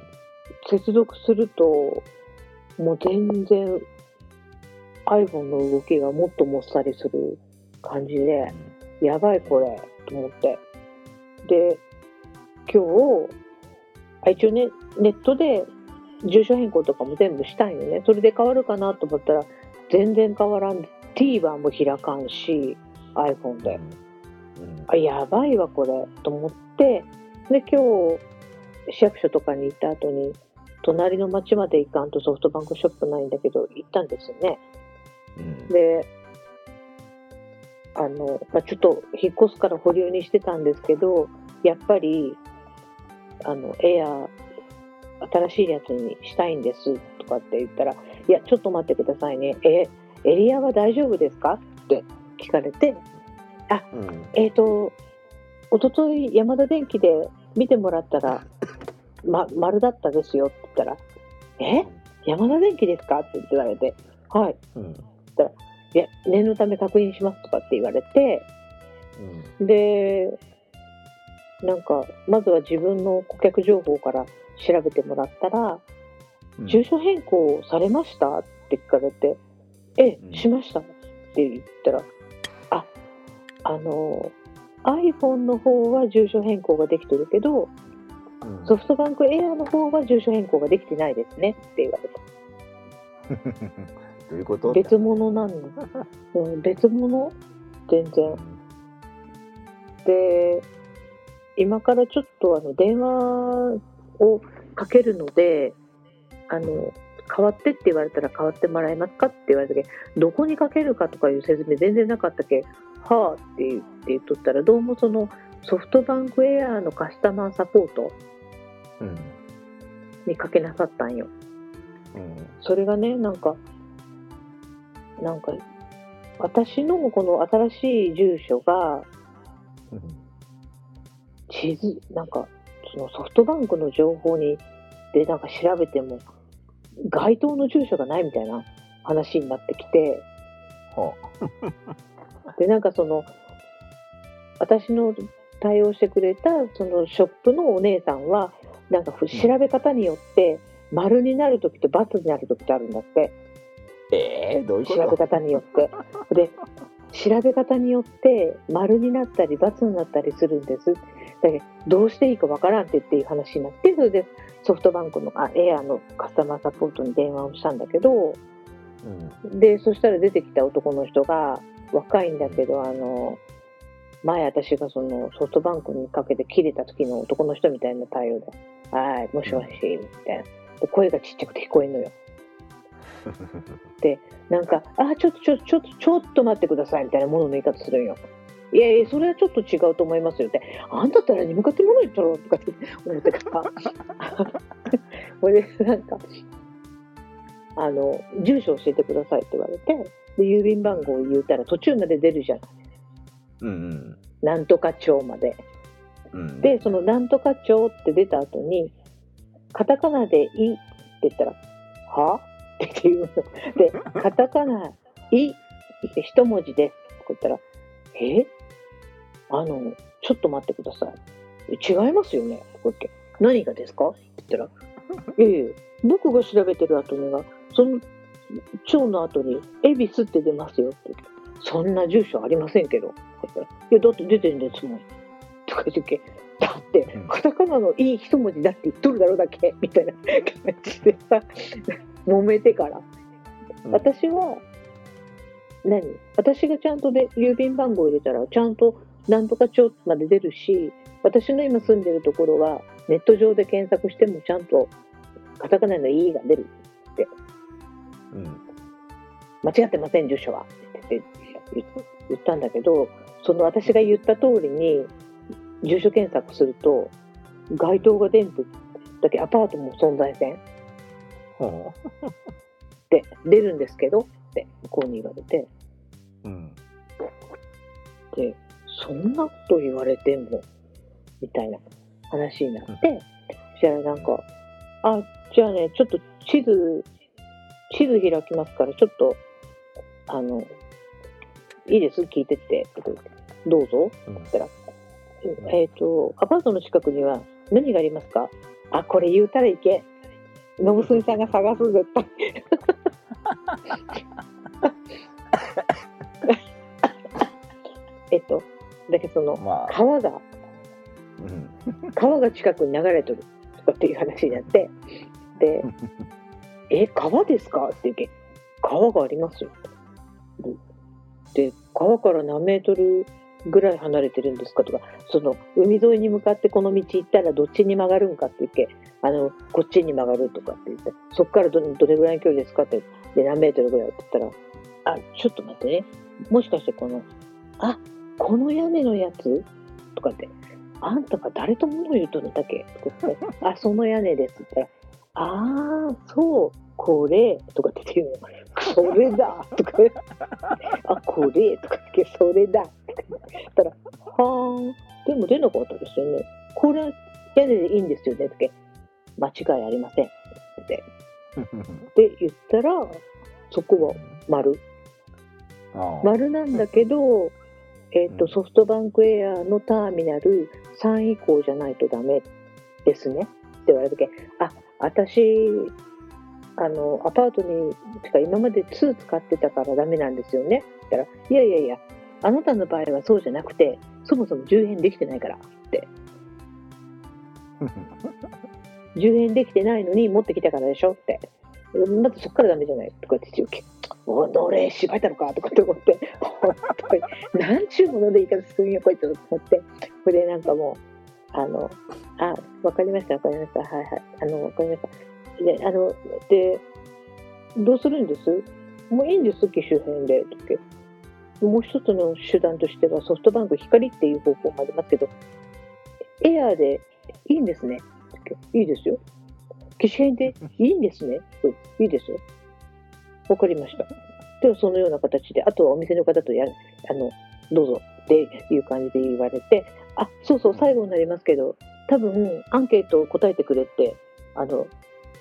接続すると、もう全然 iPhone の動きがもっともっさりする感じで、やばいこれ、と思って。で、今日、あ一応ね、ネットで住所変更とかも全部したんよね。それで変わるかなと思ったら、全然変わらん。TVer も開かんし、iPhone で。うんあ、やばいわ、これ、と思って、で、今日、市役所とかに行った後に、隣の町まで行かんとソフトバンクショップないんだけど、行ったんですよね。うん。で、あの、まあ、ちょっと引っ越すから保留にしてたんですけど、やっぱり、あの、エア、新しいやつにしたいんですとかって言ったら、いや、ちょっと待ってくださいね。え、エリアは大丈夫ですかって聞かれて、うん。えっ、と、一昨日山田電機で見てもらったら、ま、丸だったですよって言ったら、え？山田電機ですか？って言われて、はい。うんいや、念のため確認しますとかって言われて、うん。で、なんか、まずは自分の顧客情報から調べてもらったら、うん。住所変更されましたって聞かれて、えうん。え、しましたって言ったら、あ、あの、iPhone の方は住所変更ができてるけど、うん。ソフトバンクエアの方は住所変更ができてないですねって言われて。どういうこと？別物なの？うん、別物？全然。で、今からちょっとあの電話をかけるので、あの、変わってって言われたら変わってもらえますかって言われたけど、どこにかけるかとかいう説明全然なかったけ、はあって言って言っとったら、どうもそのソフトバンクエアのカスタマーサポートうんにかけなさったんよ。うんそれがね、なんか、なんか、私のこの新しい住所が、うん地図、なんか、そのソフトバンクの情報に、で、なんか調べても、該当の住所がないみたいな話になってきて、ほ で、なんかその、私の対応してくれた、そのショップのお姉さんは、なんかふ調べ方によって、丸になるときと×になるときとあるんだって。うえー、どういうこ調べと方によって。で、調べ方によって丸になったり×になったりするんです。だけどどうしていいかわからんってっていう話になって、それでソフトバンクのあエアのカスタマーサポートに電話をしたんだけど、うんで、そしたら出てきた男の人が、若いんだけど、あの、前私がそのソフトバンクにかけて切れた時の男の人みたいな対応で、はい、もしもし、みたいな。で声がちっちゃくて聞こえんのよ。なんか、あ、ちょっと、ちょ、ちょっと、ちょっと待ってくださいみたいなものの言い方するんよ。いやいや、それはちょっと違うと思いますよって。あんたったらに向かってもの言ったろとかって思ってから。これで、なんか、あの、住所教えてくださいって言われて、で、郵便番号を言うたら途中まで出るじゃん。うんなんとか町まで。うんうんで、そのなんとか町って出た後に、カタカナで「い」って言ったら、は？って言うの。で、カタカナ「い」って一文字ですって言ったら、え？あの、ちょっと待ってください。違いますよね？って言って。何がですか？って言ったら、ええ僕が調べてる後には、その町の後に、恵比寿って出ますよって言って。そんな住所ありませんけど。言ったらいや、だって出てるんですもん。とか言って、だってうん、カタカナのいい一文字だって言っとるだろうだけ、みたいな感じでさ、揉めてから。うん。私は、何？私がちゃんとで郵便番号入れたら、ちゃんとなんとか町まで出るし私の今住んでるところはネット上で検索してもちゃんとカタカナの「い」が出る。うん。間違ってません住所は。って言ったんだけどその私が言った通りに住所検索すると街灯が出んとだけアパートも存在せん。ほで出るんですけどって向こうに言われて。ううん。でそんなこと言われてもみたいな話になって、そしたらなんか「あじゃあねちょっと地図地図開きますからちょっとあのいいです？聞いてって」とか言って「どうぞ」うん。って言ったら「えっ、とアパートの近くには何がありますか?」あこれ言うたらいけノブさんが探す絶対。えっとだけどそのまあ、川がうん、川が近くに流れてるとかっていう話になってで「え川ですか?」って言うけ「川がありますよ」で川から何メートルぐらい離れてるんですか？とかその海沿いに向かってこの道行ったらどっちに曲がるんかって言ってあのこっちに曲がるとかって言ってそっからどどれぐらいの距離ですかってで何メートルぐらいって言ったら「あちょっと待ってね。もしかしてこのあこの屋根のやつ?」とかって「あんたが誰と物言うとんだっけ?」とか言って「あその屋根です」って言ったら「ああそうこれ」とかって言うの「それだ」とか「あこれ」とかって「それだ」って言ったら「はーでも出なかったですよね。これ屋根でいいんですよね」って間違いありません」って。で言ったらそこは丸。丸なんだけど、えっとうん。ソフトバンクエアのターミナル3以降じゃないとダメですね。って言われたけあ私あのアパートにてか今まで2使ってたからダメなんですよね。って言ったらいやいやいやあなたの場合はそうじゃなくてそもそも充変できてないから。って 充変できてないのに持ってきたからでしょって。まずそっからダメじゃないとかって言うけおどれ縛れたのかとかって思って。本当に。何ちゅうもので言い方するんやこいつと思って。それなんかもうあのあわかりましたわかりました。はいはい。あのわかりました。であのでどうするんです？もういいんです機種変で。とか。もう一つの手段としてはソフトバンク光っていう方法もありますけどエアーでいいんですね。いいですよ機種変でいいんですねうんいいですよわかりました。ではそのような形で、あとはお店の方とやる、あの、どうぞっていう感じで言われて、あ、そうそう、最後になりますけど、多分、アンケートを答えてくれて、あの、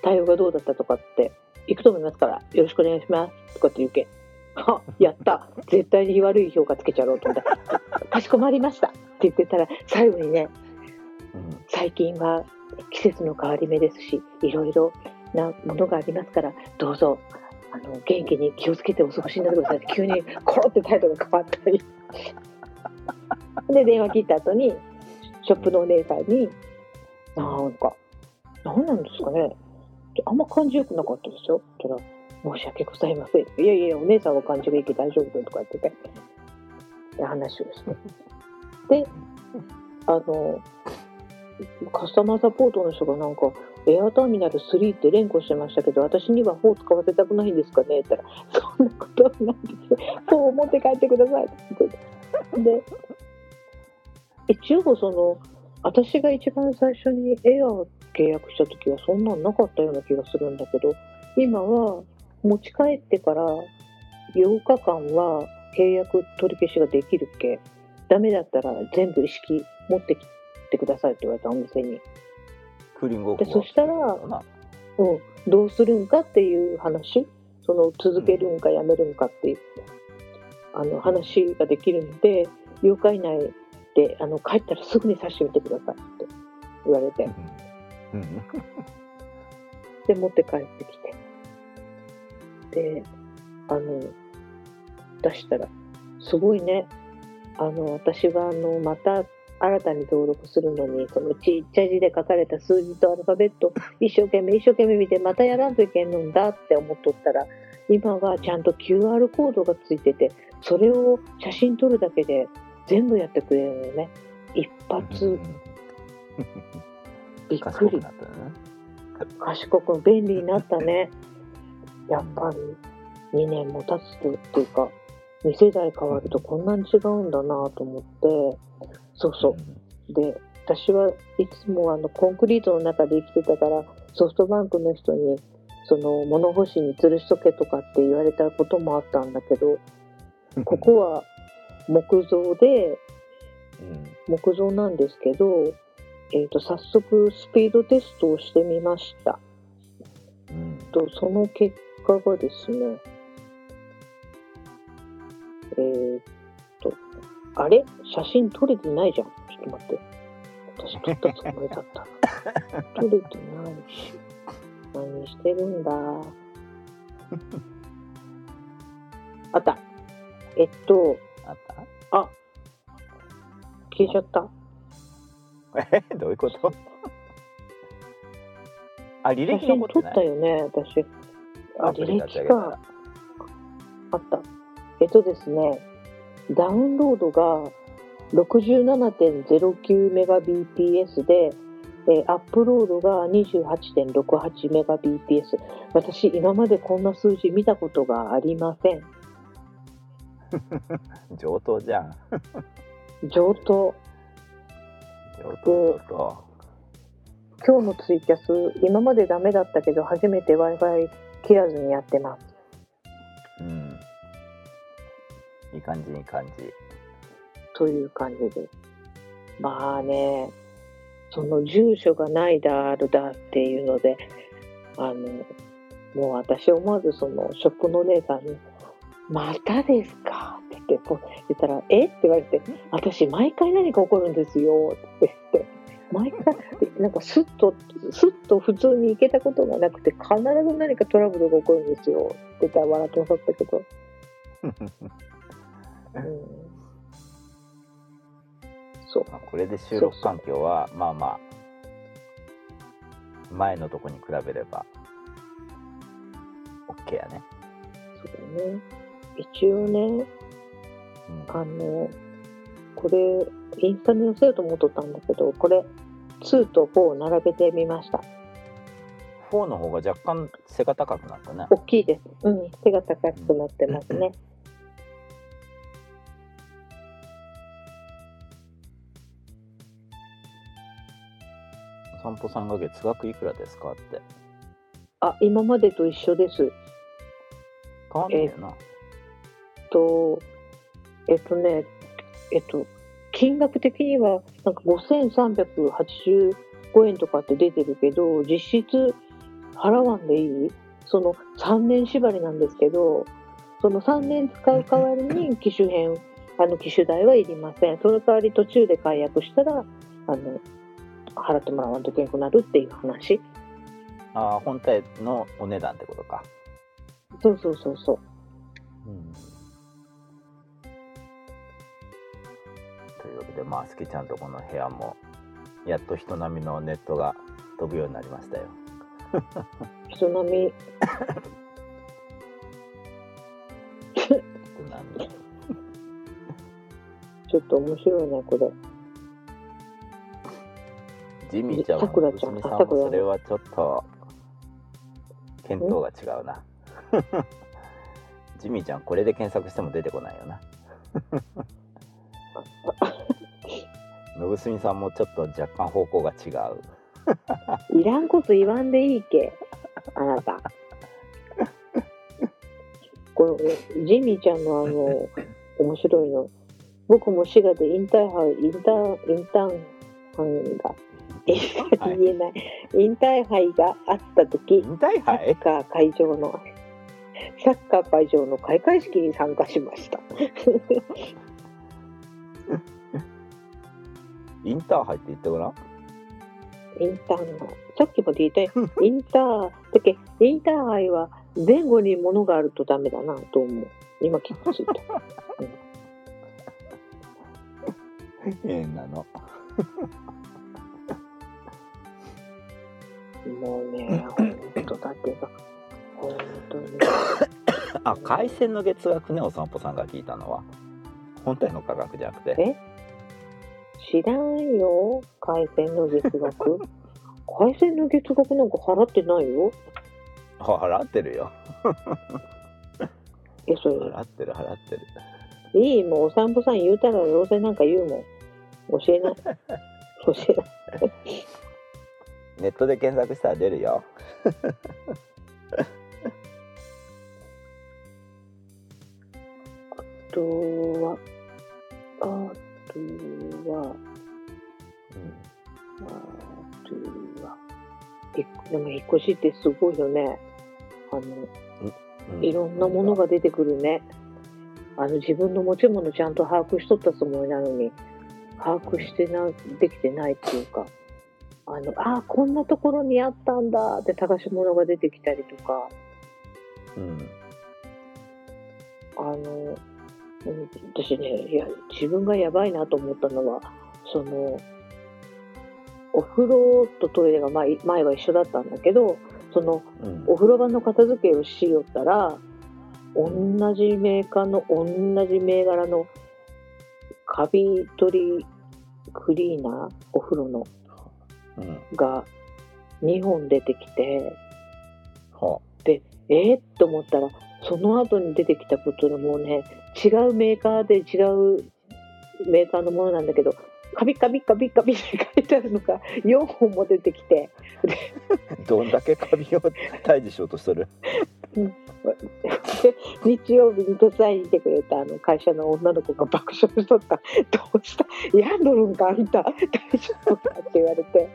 対応がどうだったとかって、行くと思いますから、よろしくお願いします。とかって言うけ。あ、やった。絶対に悪い評価つけちゃろうと思った。かしこまりました。って言ってたら、最後にね、うん最近は季節の変わり目ですしいろいろなものがありますからどうぞあの元気に気をつけてお過ごしになってください。急にコロって態度が変わったり。で電話切った後にショップのお姉さんに「なんか何なんですかね?」あんま感じよくなかったですよ」たら「申し訳ございません」いやいやお姉さんは感じがいいけど大丈夫だよ」とか言ってて。で話をして。であのカスタマーサポートの人がなんか、エアターミナル3って連呼してましたけど、私には4使わせたくないんですかね？って言ったら、そんなことはないです。そう思って帰ってくださいってで、一応その、私が一番最初にエアを契約した時はそんなんなかったような気がするんだけど、今は持ち帰ってから8日間は契約取り消しができるっけ？ダメだったら全部意識持ってきてくださいって言われたお店に、クーリングオフでそしたらな。うん、どうするんかっていう話。その続けるんかやめるんかっていう、あの話ができるので8日以内であの帰ったらすぐに差し見てくださいって言われて。うん。うん。で持って帰ってきて。であの出したらすごいね。あの私はあのまた新たに登録するのにそのちっちゃい字で書かれた数字とアルファベット一生懸命一生懸命見てまたやらんといけんのんだって思っとったら今はちゃんと QR コードがついててそれを写真撮るだけで全部やってくれるのね。一発。びっくり。賢く便利になったね。やっぱり2年も経つとっていうか2世代変わるとこんなに違うんだなと思ってそうそう。で私はいつもあのコンクリートの中で生きてたからソフトバンクの人にその物干しに吊るしとけとかって言われたこともあったんだけどうん。ここは木造でうん。木造なんですけど、えー、と早速スピードテストをしてみました。うん。とその結果がですねえー、っとあれ？写真撮れてないじゃん。ちょっと待って。私撮ったつもりだった。な 撮れてないし。何してるんだ？あった。えっとあった？あ消えちゃった。え？どういうこと？あ履写歴真撮った残ってない？よね私。あ履歴かあった。えっとですね、ダウンロードが 67.09Mbps で、えーアップロードが 28.68Mbps。私、今までこんな数字見たことがありません。上等じゃん 上等。上等上等今日のツイキャス、今までダメだったけど、初めて Wi-Fi 切らずにやってます。うんいい感じいい感じという感じです。まあね、その住所がないだあるだっていうので、あの、もう私思わずそのショップのお姉さんに、またですかって言ってこう言ったら、えって言われて、私毎回何か起こるんですよって言って、毎回、なんかスッと、スッと普通に行けたことがなくて、必ず何かトラブルが起こるんですよって言ったら笑ってなかったけど、うん、そう。まあこれで収録環境はまあまあ前のとこに比べれば OK やね、そうだね。一応ね、うんあの、これ、インスタに載せようと思っとったんだけど、これ、2と4を並べてみました。4の方が若干背が高くなったね大きいです。うん、背が高くなってますね。散歩さんが月額いくらですかってあ、今までと一緒です。変わんねえよな、と、えっとね、えっと、金額的には、なんか5385円とかって出てるけど、実質払わんでいい？その3年縛りなんですけど、その3年使う代わりに 機種変、あの機種代はいりません。その代わり途中で解約したら、あの、払ってもらわんといけなくなるっていう話。ああ本体のお値段ってことか、そうそうそうそう。うん、というわけでまあすけちゃんとこの部屋もやっと人並みのネットが飛ぶようになりましたよ 人並み、人並みちょっと面白いね、これ。ジミーちゃんもさくらちゃん娘さくらもそれはちょっと見当が違うな ジミーちゃんこれで検索しても出てこないよなのぶすみさんもちょっと若干方向が違ういらんこと言わんでいいけ。あなた。このジミーちゃんのあの、面白いの。僕も滋賀でインターハイ、インター、インターハイが、えはい言えない。インターハイがあった時、引退サ杯ッカー会場の、サッカー会場の開会式に参加しました。インターハイって言ってごらんインターの、さっきまで言ったよ。インター、だっけ、インターハイは前後に物があるとダメだなと思う。今気がついた。変なのもうね、本当だけど、本当に。あ回線の月額ねお散歩さんが聞いたのは。本体の価格じゃなくて。え？知らんよ。回線の月額。回線の月額なんか払ってないよ。払ってるよ。えそれ。払ってる払ってる。いいもうお散歩さん言うたらどうせなんか言うもん。教えな。い 教えな。いネットで検索したら出るよ。あとはあとはあとはえでも引っ越しってすごいよね。あのうん。いろんなものが出てくるね。あの自分の持ち物ちゃんと把握しとったつもりなのに把握してなできてないっていうかあのあこんなところにあったんだって探し物が出てきたりとか。うん。あのうん私ねいや自分がやばいなと思ったのはそのお風呂とトイレが前前は一緒だったんだけどそのうん。お風呂場の片付けをしよったら同じメーカーの同じ銘柄のカビ取りクリーナーお風呂のうんが2本出てきてはえー、っと思ったらその後に出てきたボトルもね違うメーカーで違うメーカーのものなんだけどカビカビカビカビって書いてあるのが4本も出てきてあ どんだけカビを退治しようとする？で日曜日に手伝いに来てくれたあの会社の女の子が爆笑しとった「どうした？病んどるんか？あんた。大丈夫か?」って言われて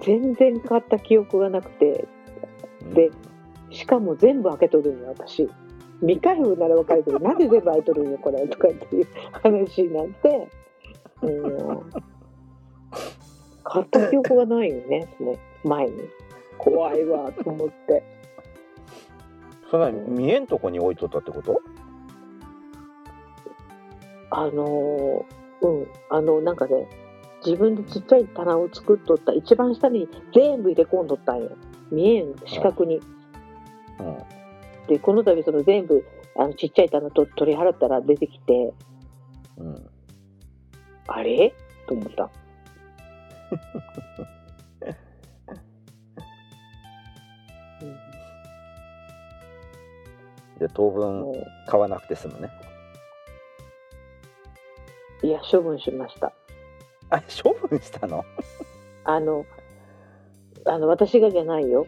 全然買った記憶がなくて。でしかも全部開けとるんよ私。未開封なら分かるけどなんで全部開いとるんよこれとかっていう話になって。うん。買った記憶がないよねその前に。怖いわと思って。そんな見えんとこに置いとったってこと？あのーうん、あの、なんかね、自分でちっちゃい棚を作っとった、一番下に全部入れ込んどったんよ。見えん、四角に。うんで、この度その全部、あの、ちっちゃい棚と取り払ったら出てきて、うんあれ？と思った。うんで当分も買わなくて済むねういや、処分しました。あ処分したの？あの、あの、私がじゃないよ。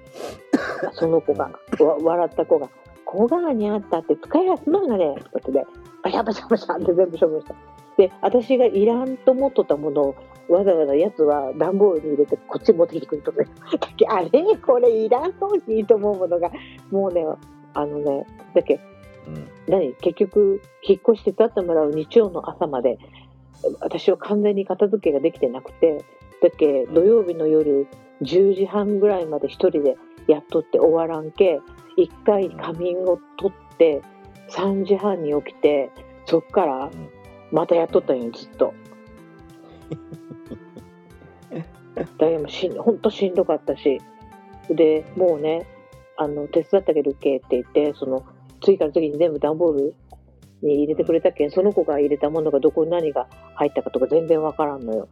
その子が、わ笑った子が、小川にあったって使いやすまんがね、ってことで、バシャバシャバシャって全部処分した。で、私がいらんと思っとったものを、わざわざやつは段ボールに入れて、こっちに持ってきてくれとね。あれ？これいらんのにと思うものが、もうね、あのね、だけ。うん。何？結局引っ越して立ってもらう日曜の朝まで私は完全に片付けができてなくてだっけ土曜日の夜10時半ぐらいまで一人でやっとって終わらんけ一回仮眠を取って3時半に起きてそっからまたやっとったんよずっと。だからもうしんほんとしんどかったしでもうねあの手伝ってあげるけって言ってその次から次に全部段ボールに入れてくれたけんその子が入れたものがどこに何が入ったかとか全然わからんのよ。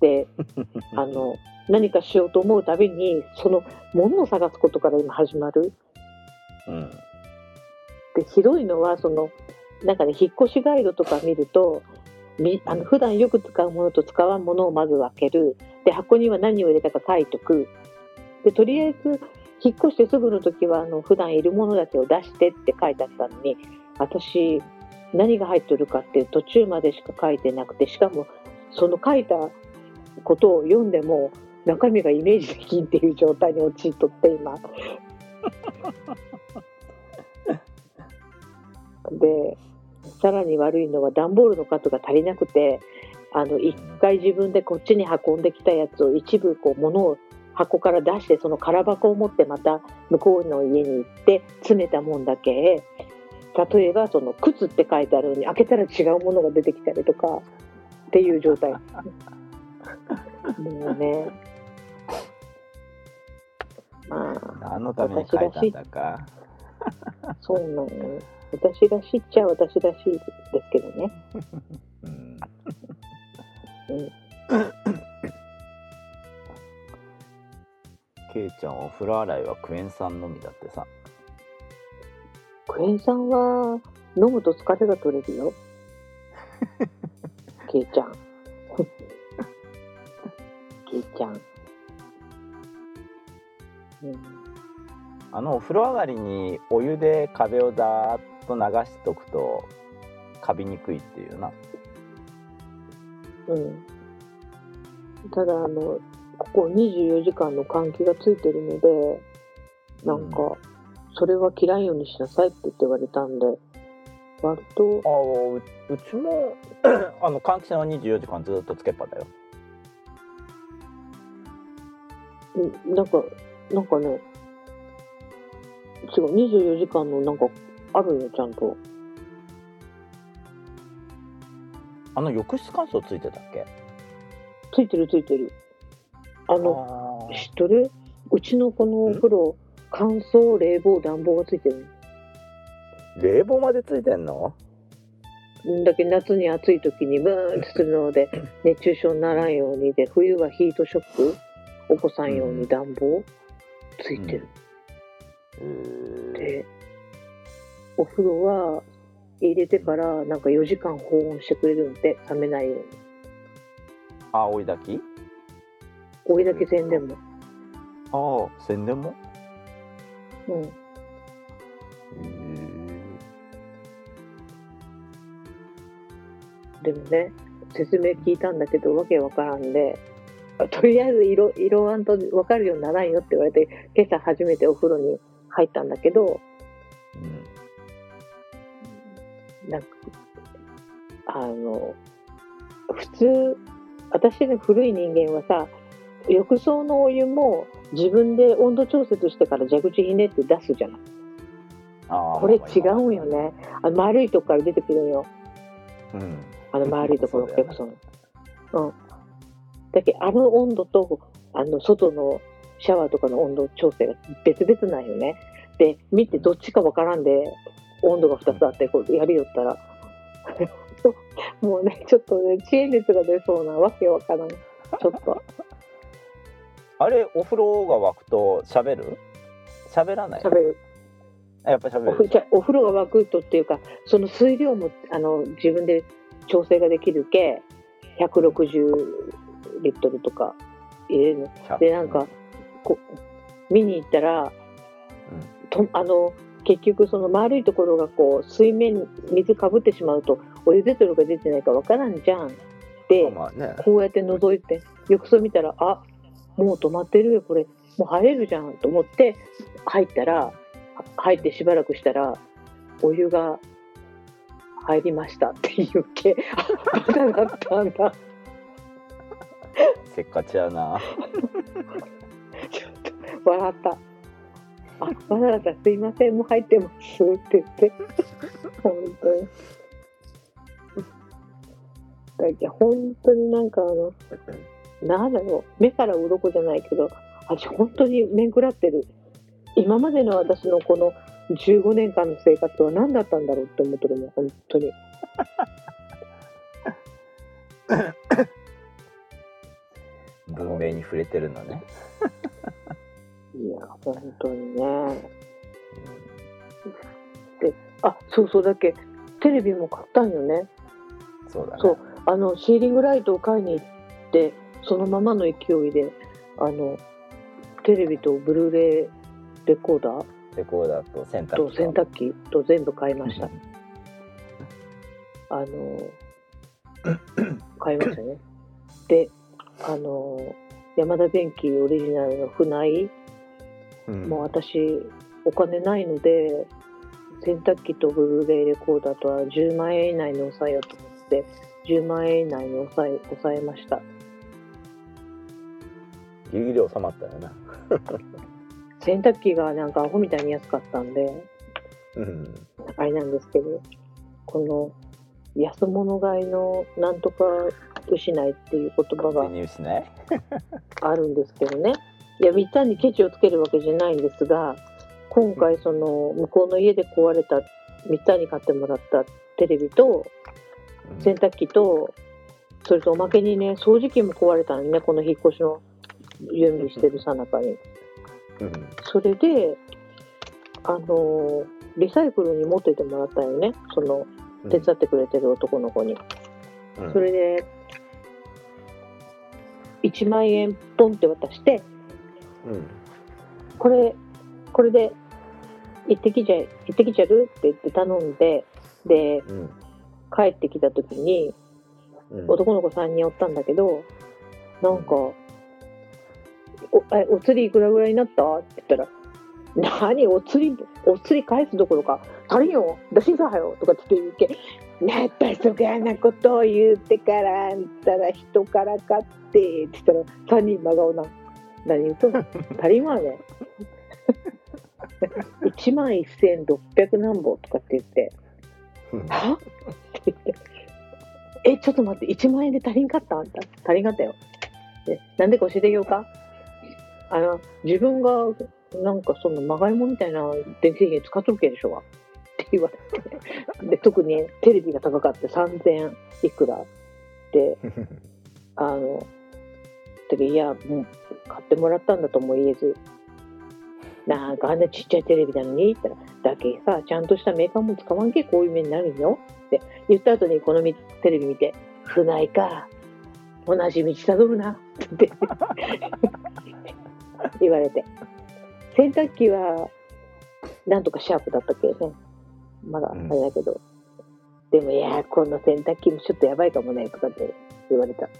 で あの何かしようと思うたびにそのものを探すことから今始まる。うん。でひどいのはそのなんかね引っ越しガイドとか見るとみあの普段よく使うものと使わんものをまず分ける。で箱には何を入れたか書いとく。でとりあえず引っ越してすぐの時はあの普段いるものだけを出してって書いてあったのに私何が入ってるかっていう途中までしか書いてなくてしかもその書いたことを読んでも中身がイメージできんっていう状態に陥っとって今。でさらに悪いのは段ボールの数が足りなくてあの一回自分でこっちに運んできたやつを一部こう物を箱から出してその空箱を持ってまた向こうの家に行って詰めたもんだけ例えばその靴って書いてあるのに開けたら違うものが出てきたりとかっていう状態。もうね。まあ何のために書いたんだか。そうなの。よ。私らしいっちゃ私らしいですけどね。うん。うん。ケイちゃんお風呂洗いはクエン酸のみだってさクエン酸は飲むと疲れが取れるよ。ケイちゃん。ケイちゃん。うん、あのお風呂上がりにお湯で壁をザーッと流しとくとカビにくいっていうなうん。ただ、あの、ここ24時間の換気がついてるので、なんか、それは切らんようにしなさいって言われたんで、割とあ、あううちも あの換気扇は24時間ずっとつけっぱだようんなんか、なんかね、違う、24時間のなんか、あるよ、ちゃんと。あの浴室乾燥ついてたっけ？ついてるついてる。あの、あ知っとる？うちのこのお風呂、乾燥、冷房、暖房がついてる。ー冷房までついてんの？んだけど夏に暑い時にブーンってするので 熱中症にならんようにで冬はヒートショック起こさんように暖房ついてる、へーでお風呂は入れてからなんか4時間保温してくれるんで冷めないように。あ追い炊き？追いだけせんでも。ああ宣伝も？う。んでもね説明聞いたんだけどわけわからんでとりあえず色色あんと分かるようにならんよって言われて今朝初めてお風呂に入ったんだけどうんなんかあの普通私の古い人間はさ浴槽のお湯も自分で温度調節してから蛇口ひねって出すじゃない。これ違うんよね。あの丸いとこから出てくるんようん。あの丸いところそうだよね浴槽のうん。だけどあの温度とあの外のシャワーとかの温度調整が別々なんよね。で見てどっちかわからんで温度が2つあってこうやりよったら。もうねちょっとね知恵熱が出そうなわけわからん。ちょっとあれお風呂が沸くと喋る？喋らない？喋る。あやっぱ喋おるふじゃお風呂が沸くとっていうかその水量もあの自分で調整ができるけ160リットルとか入れるの。でなんかこう見に行ったら、とあの結局その丸いところがこう水面水かぶってしまうとお湯出てるか出てないかわからんじゃん。でまあね。こうやって覗いて浴槽見たらあもう止まってるよこれもう入れるじゃんと思って入ったらは入ってしばらくしたらお湯が入りましたっていうけあまだだったんだせっかちやなちょっと笑った。あ、わざわざすいません、もう入ってますって言って。本当に。だけど本当になんかあの、なんだろう、目から鱗じゃないけど、私本当に面食らってる。今までの私のこの15年間の生活は何だったんだろうって思ってるもん、本当に。文明に触れてるのねいや、本当にね。あ、そうそうだっけ、テレビも買ったんよね。そうだねそうあのシーリングライトを買いに行ってそのままの勢いであのテレビとブルーレイレコーダー？レコーダーと洗濯と機洗濯機と全部買いました。あの買いましたね。であの山田電機オリジナルの船井うん。もう私お金ないので洗濯機とブルーレイレコーダーとは10万円以内に抑えようと思って10万円以内に抑え抑えましたギリギリ収まったよな。洗濯機がなんかアホみたいに安かったんでうんあれなんですけどこの安物買いのなんとか失いっていう言葉が あるんですけどね。いや単にケチをつけるわけじゃないんですが今回その向こうの家で壊れた三つに買ってもらったテレビと洗濯機とそれとおまけにね掃除機も壊れたのねこの引っ越しの準備してるさなかに。うん。それであのリサイクルに持ってってもらったよね。その手伝ってくれてる男の子に、うん。それで1万円ポンって渡してうん。これこれで行ってきちゃ行ってきちゃるって言って頼んででうん。帰ってきた時にうん。男の子3人おったんだけどなんか「おえお釣りいくらぐらいになった?」って言ったら「何？お釣りお釣り返すどころか足りんよ出しんさはよ」とかって言うけ「またそがなことを言うてからあんたら人から買って」って言ったら3人真顔な何言う。と 足りんわね。1万1600何本とかって言ってうん。は？って言って、え、ちょっと待って、1万円で足りんかった？あんた。足りんかったよ。で、なんでか教えてあげようか？あの、自分が、なんかそのまがいもみたいな電気製品使っとるけでしょわ。って言われて。で、特にテレビが高かって3000いくらで、あの、ていや、もう買ってもらったんだとも言えず、なんかあんなちっちゃいテレビなのにって言ったら、だけさ、ちゃんとしたメーカーも使わんけこういう目になるんよって言った後にこのみテレビ見て、不ないか、同じ道たどるなって言われて。洗濯機は、なんとかシャープだったけどね。まだあれだけど。でも、いや、この洗濯機もちょっとやばいかもね、とかって言われた。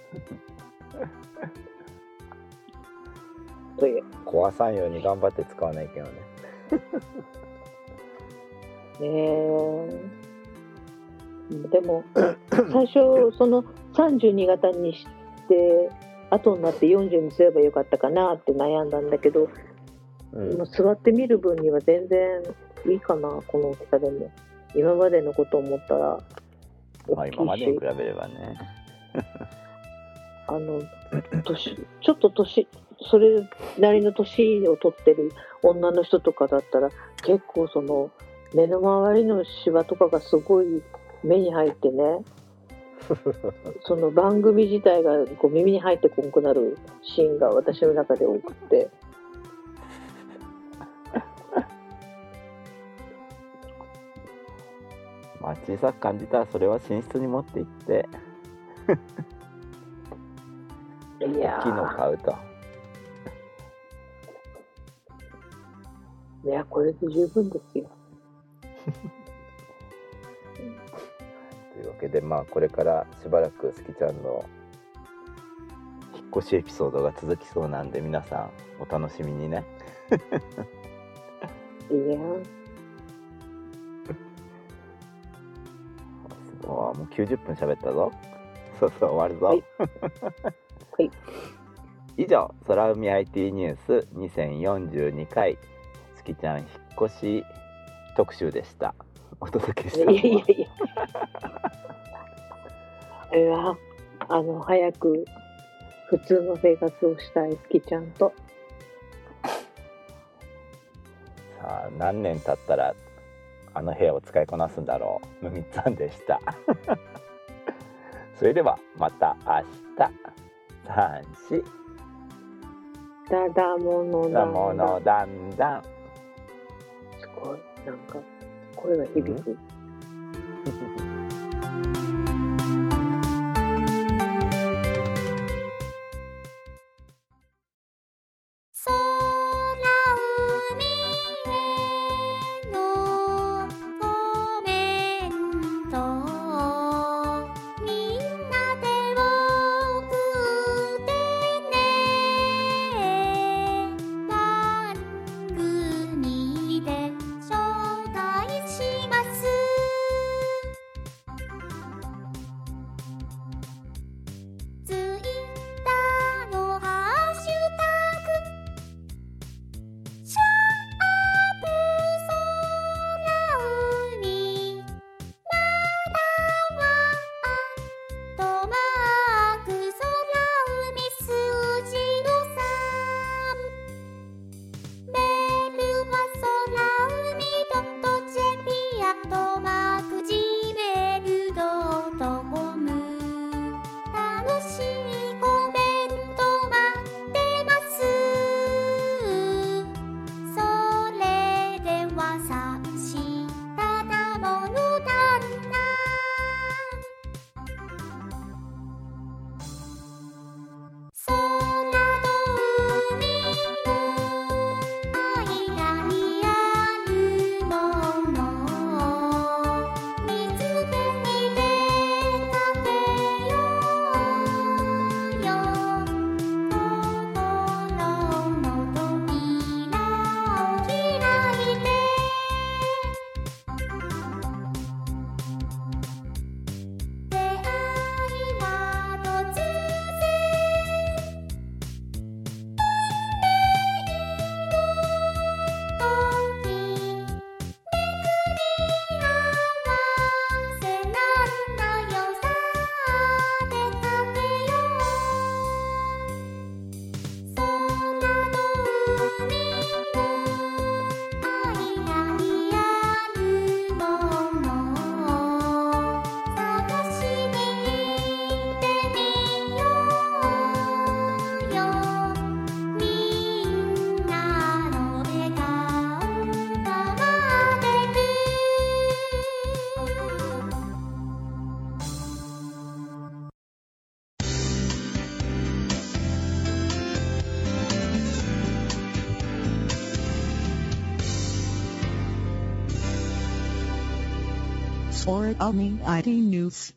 という。壊さんように頑張って使わないけどね ねえでも 最初その32型にして後になって40にすればよかったかなって悩んだんだけど、うん。座ってみる分には全然いいかなこの大きさでも。今までのことを思ったらまあ今までに比べればね。あの年ちょっと年それなりの年を取ってる女の人とかだったら結構その目の周りのシワとかがすごい目に入ってね その番組自体がこう耳に入ってこんくなるシーンが私の中で多くって。まあ小さく感じたらそれは寝室に持って行って。いや大きいのを買うと。ーいやこれで十分ですよ というわけでまあこれからしばらくすきちゃんの引っ越しエピソードが続きそうなんで皆さんお楽しみにね。いやうわもう90分喋ったぞ。そうそう終わるぞ、はい。はい。以上空海 IT ニュース2042回すきちゃん引っ越し特集でしたお届けしたのいやいやは いや。あれはあの早く普通の生活をしたい好きちゃんと。さあ何年経ったらあの部屋を使いこなすんだろう。むみつさんでした。それではまた明日。三四だだものだ。だものだんだんすごいなんか声が響く、for Omni IT News.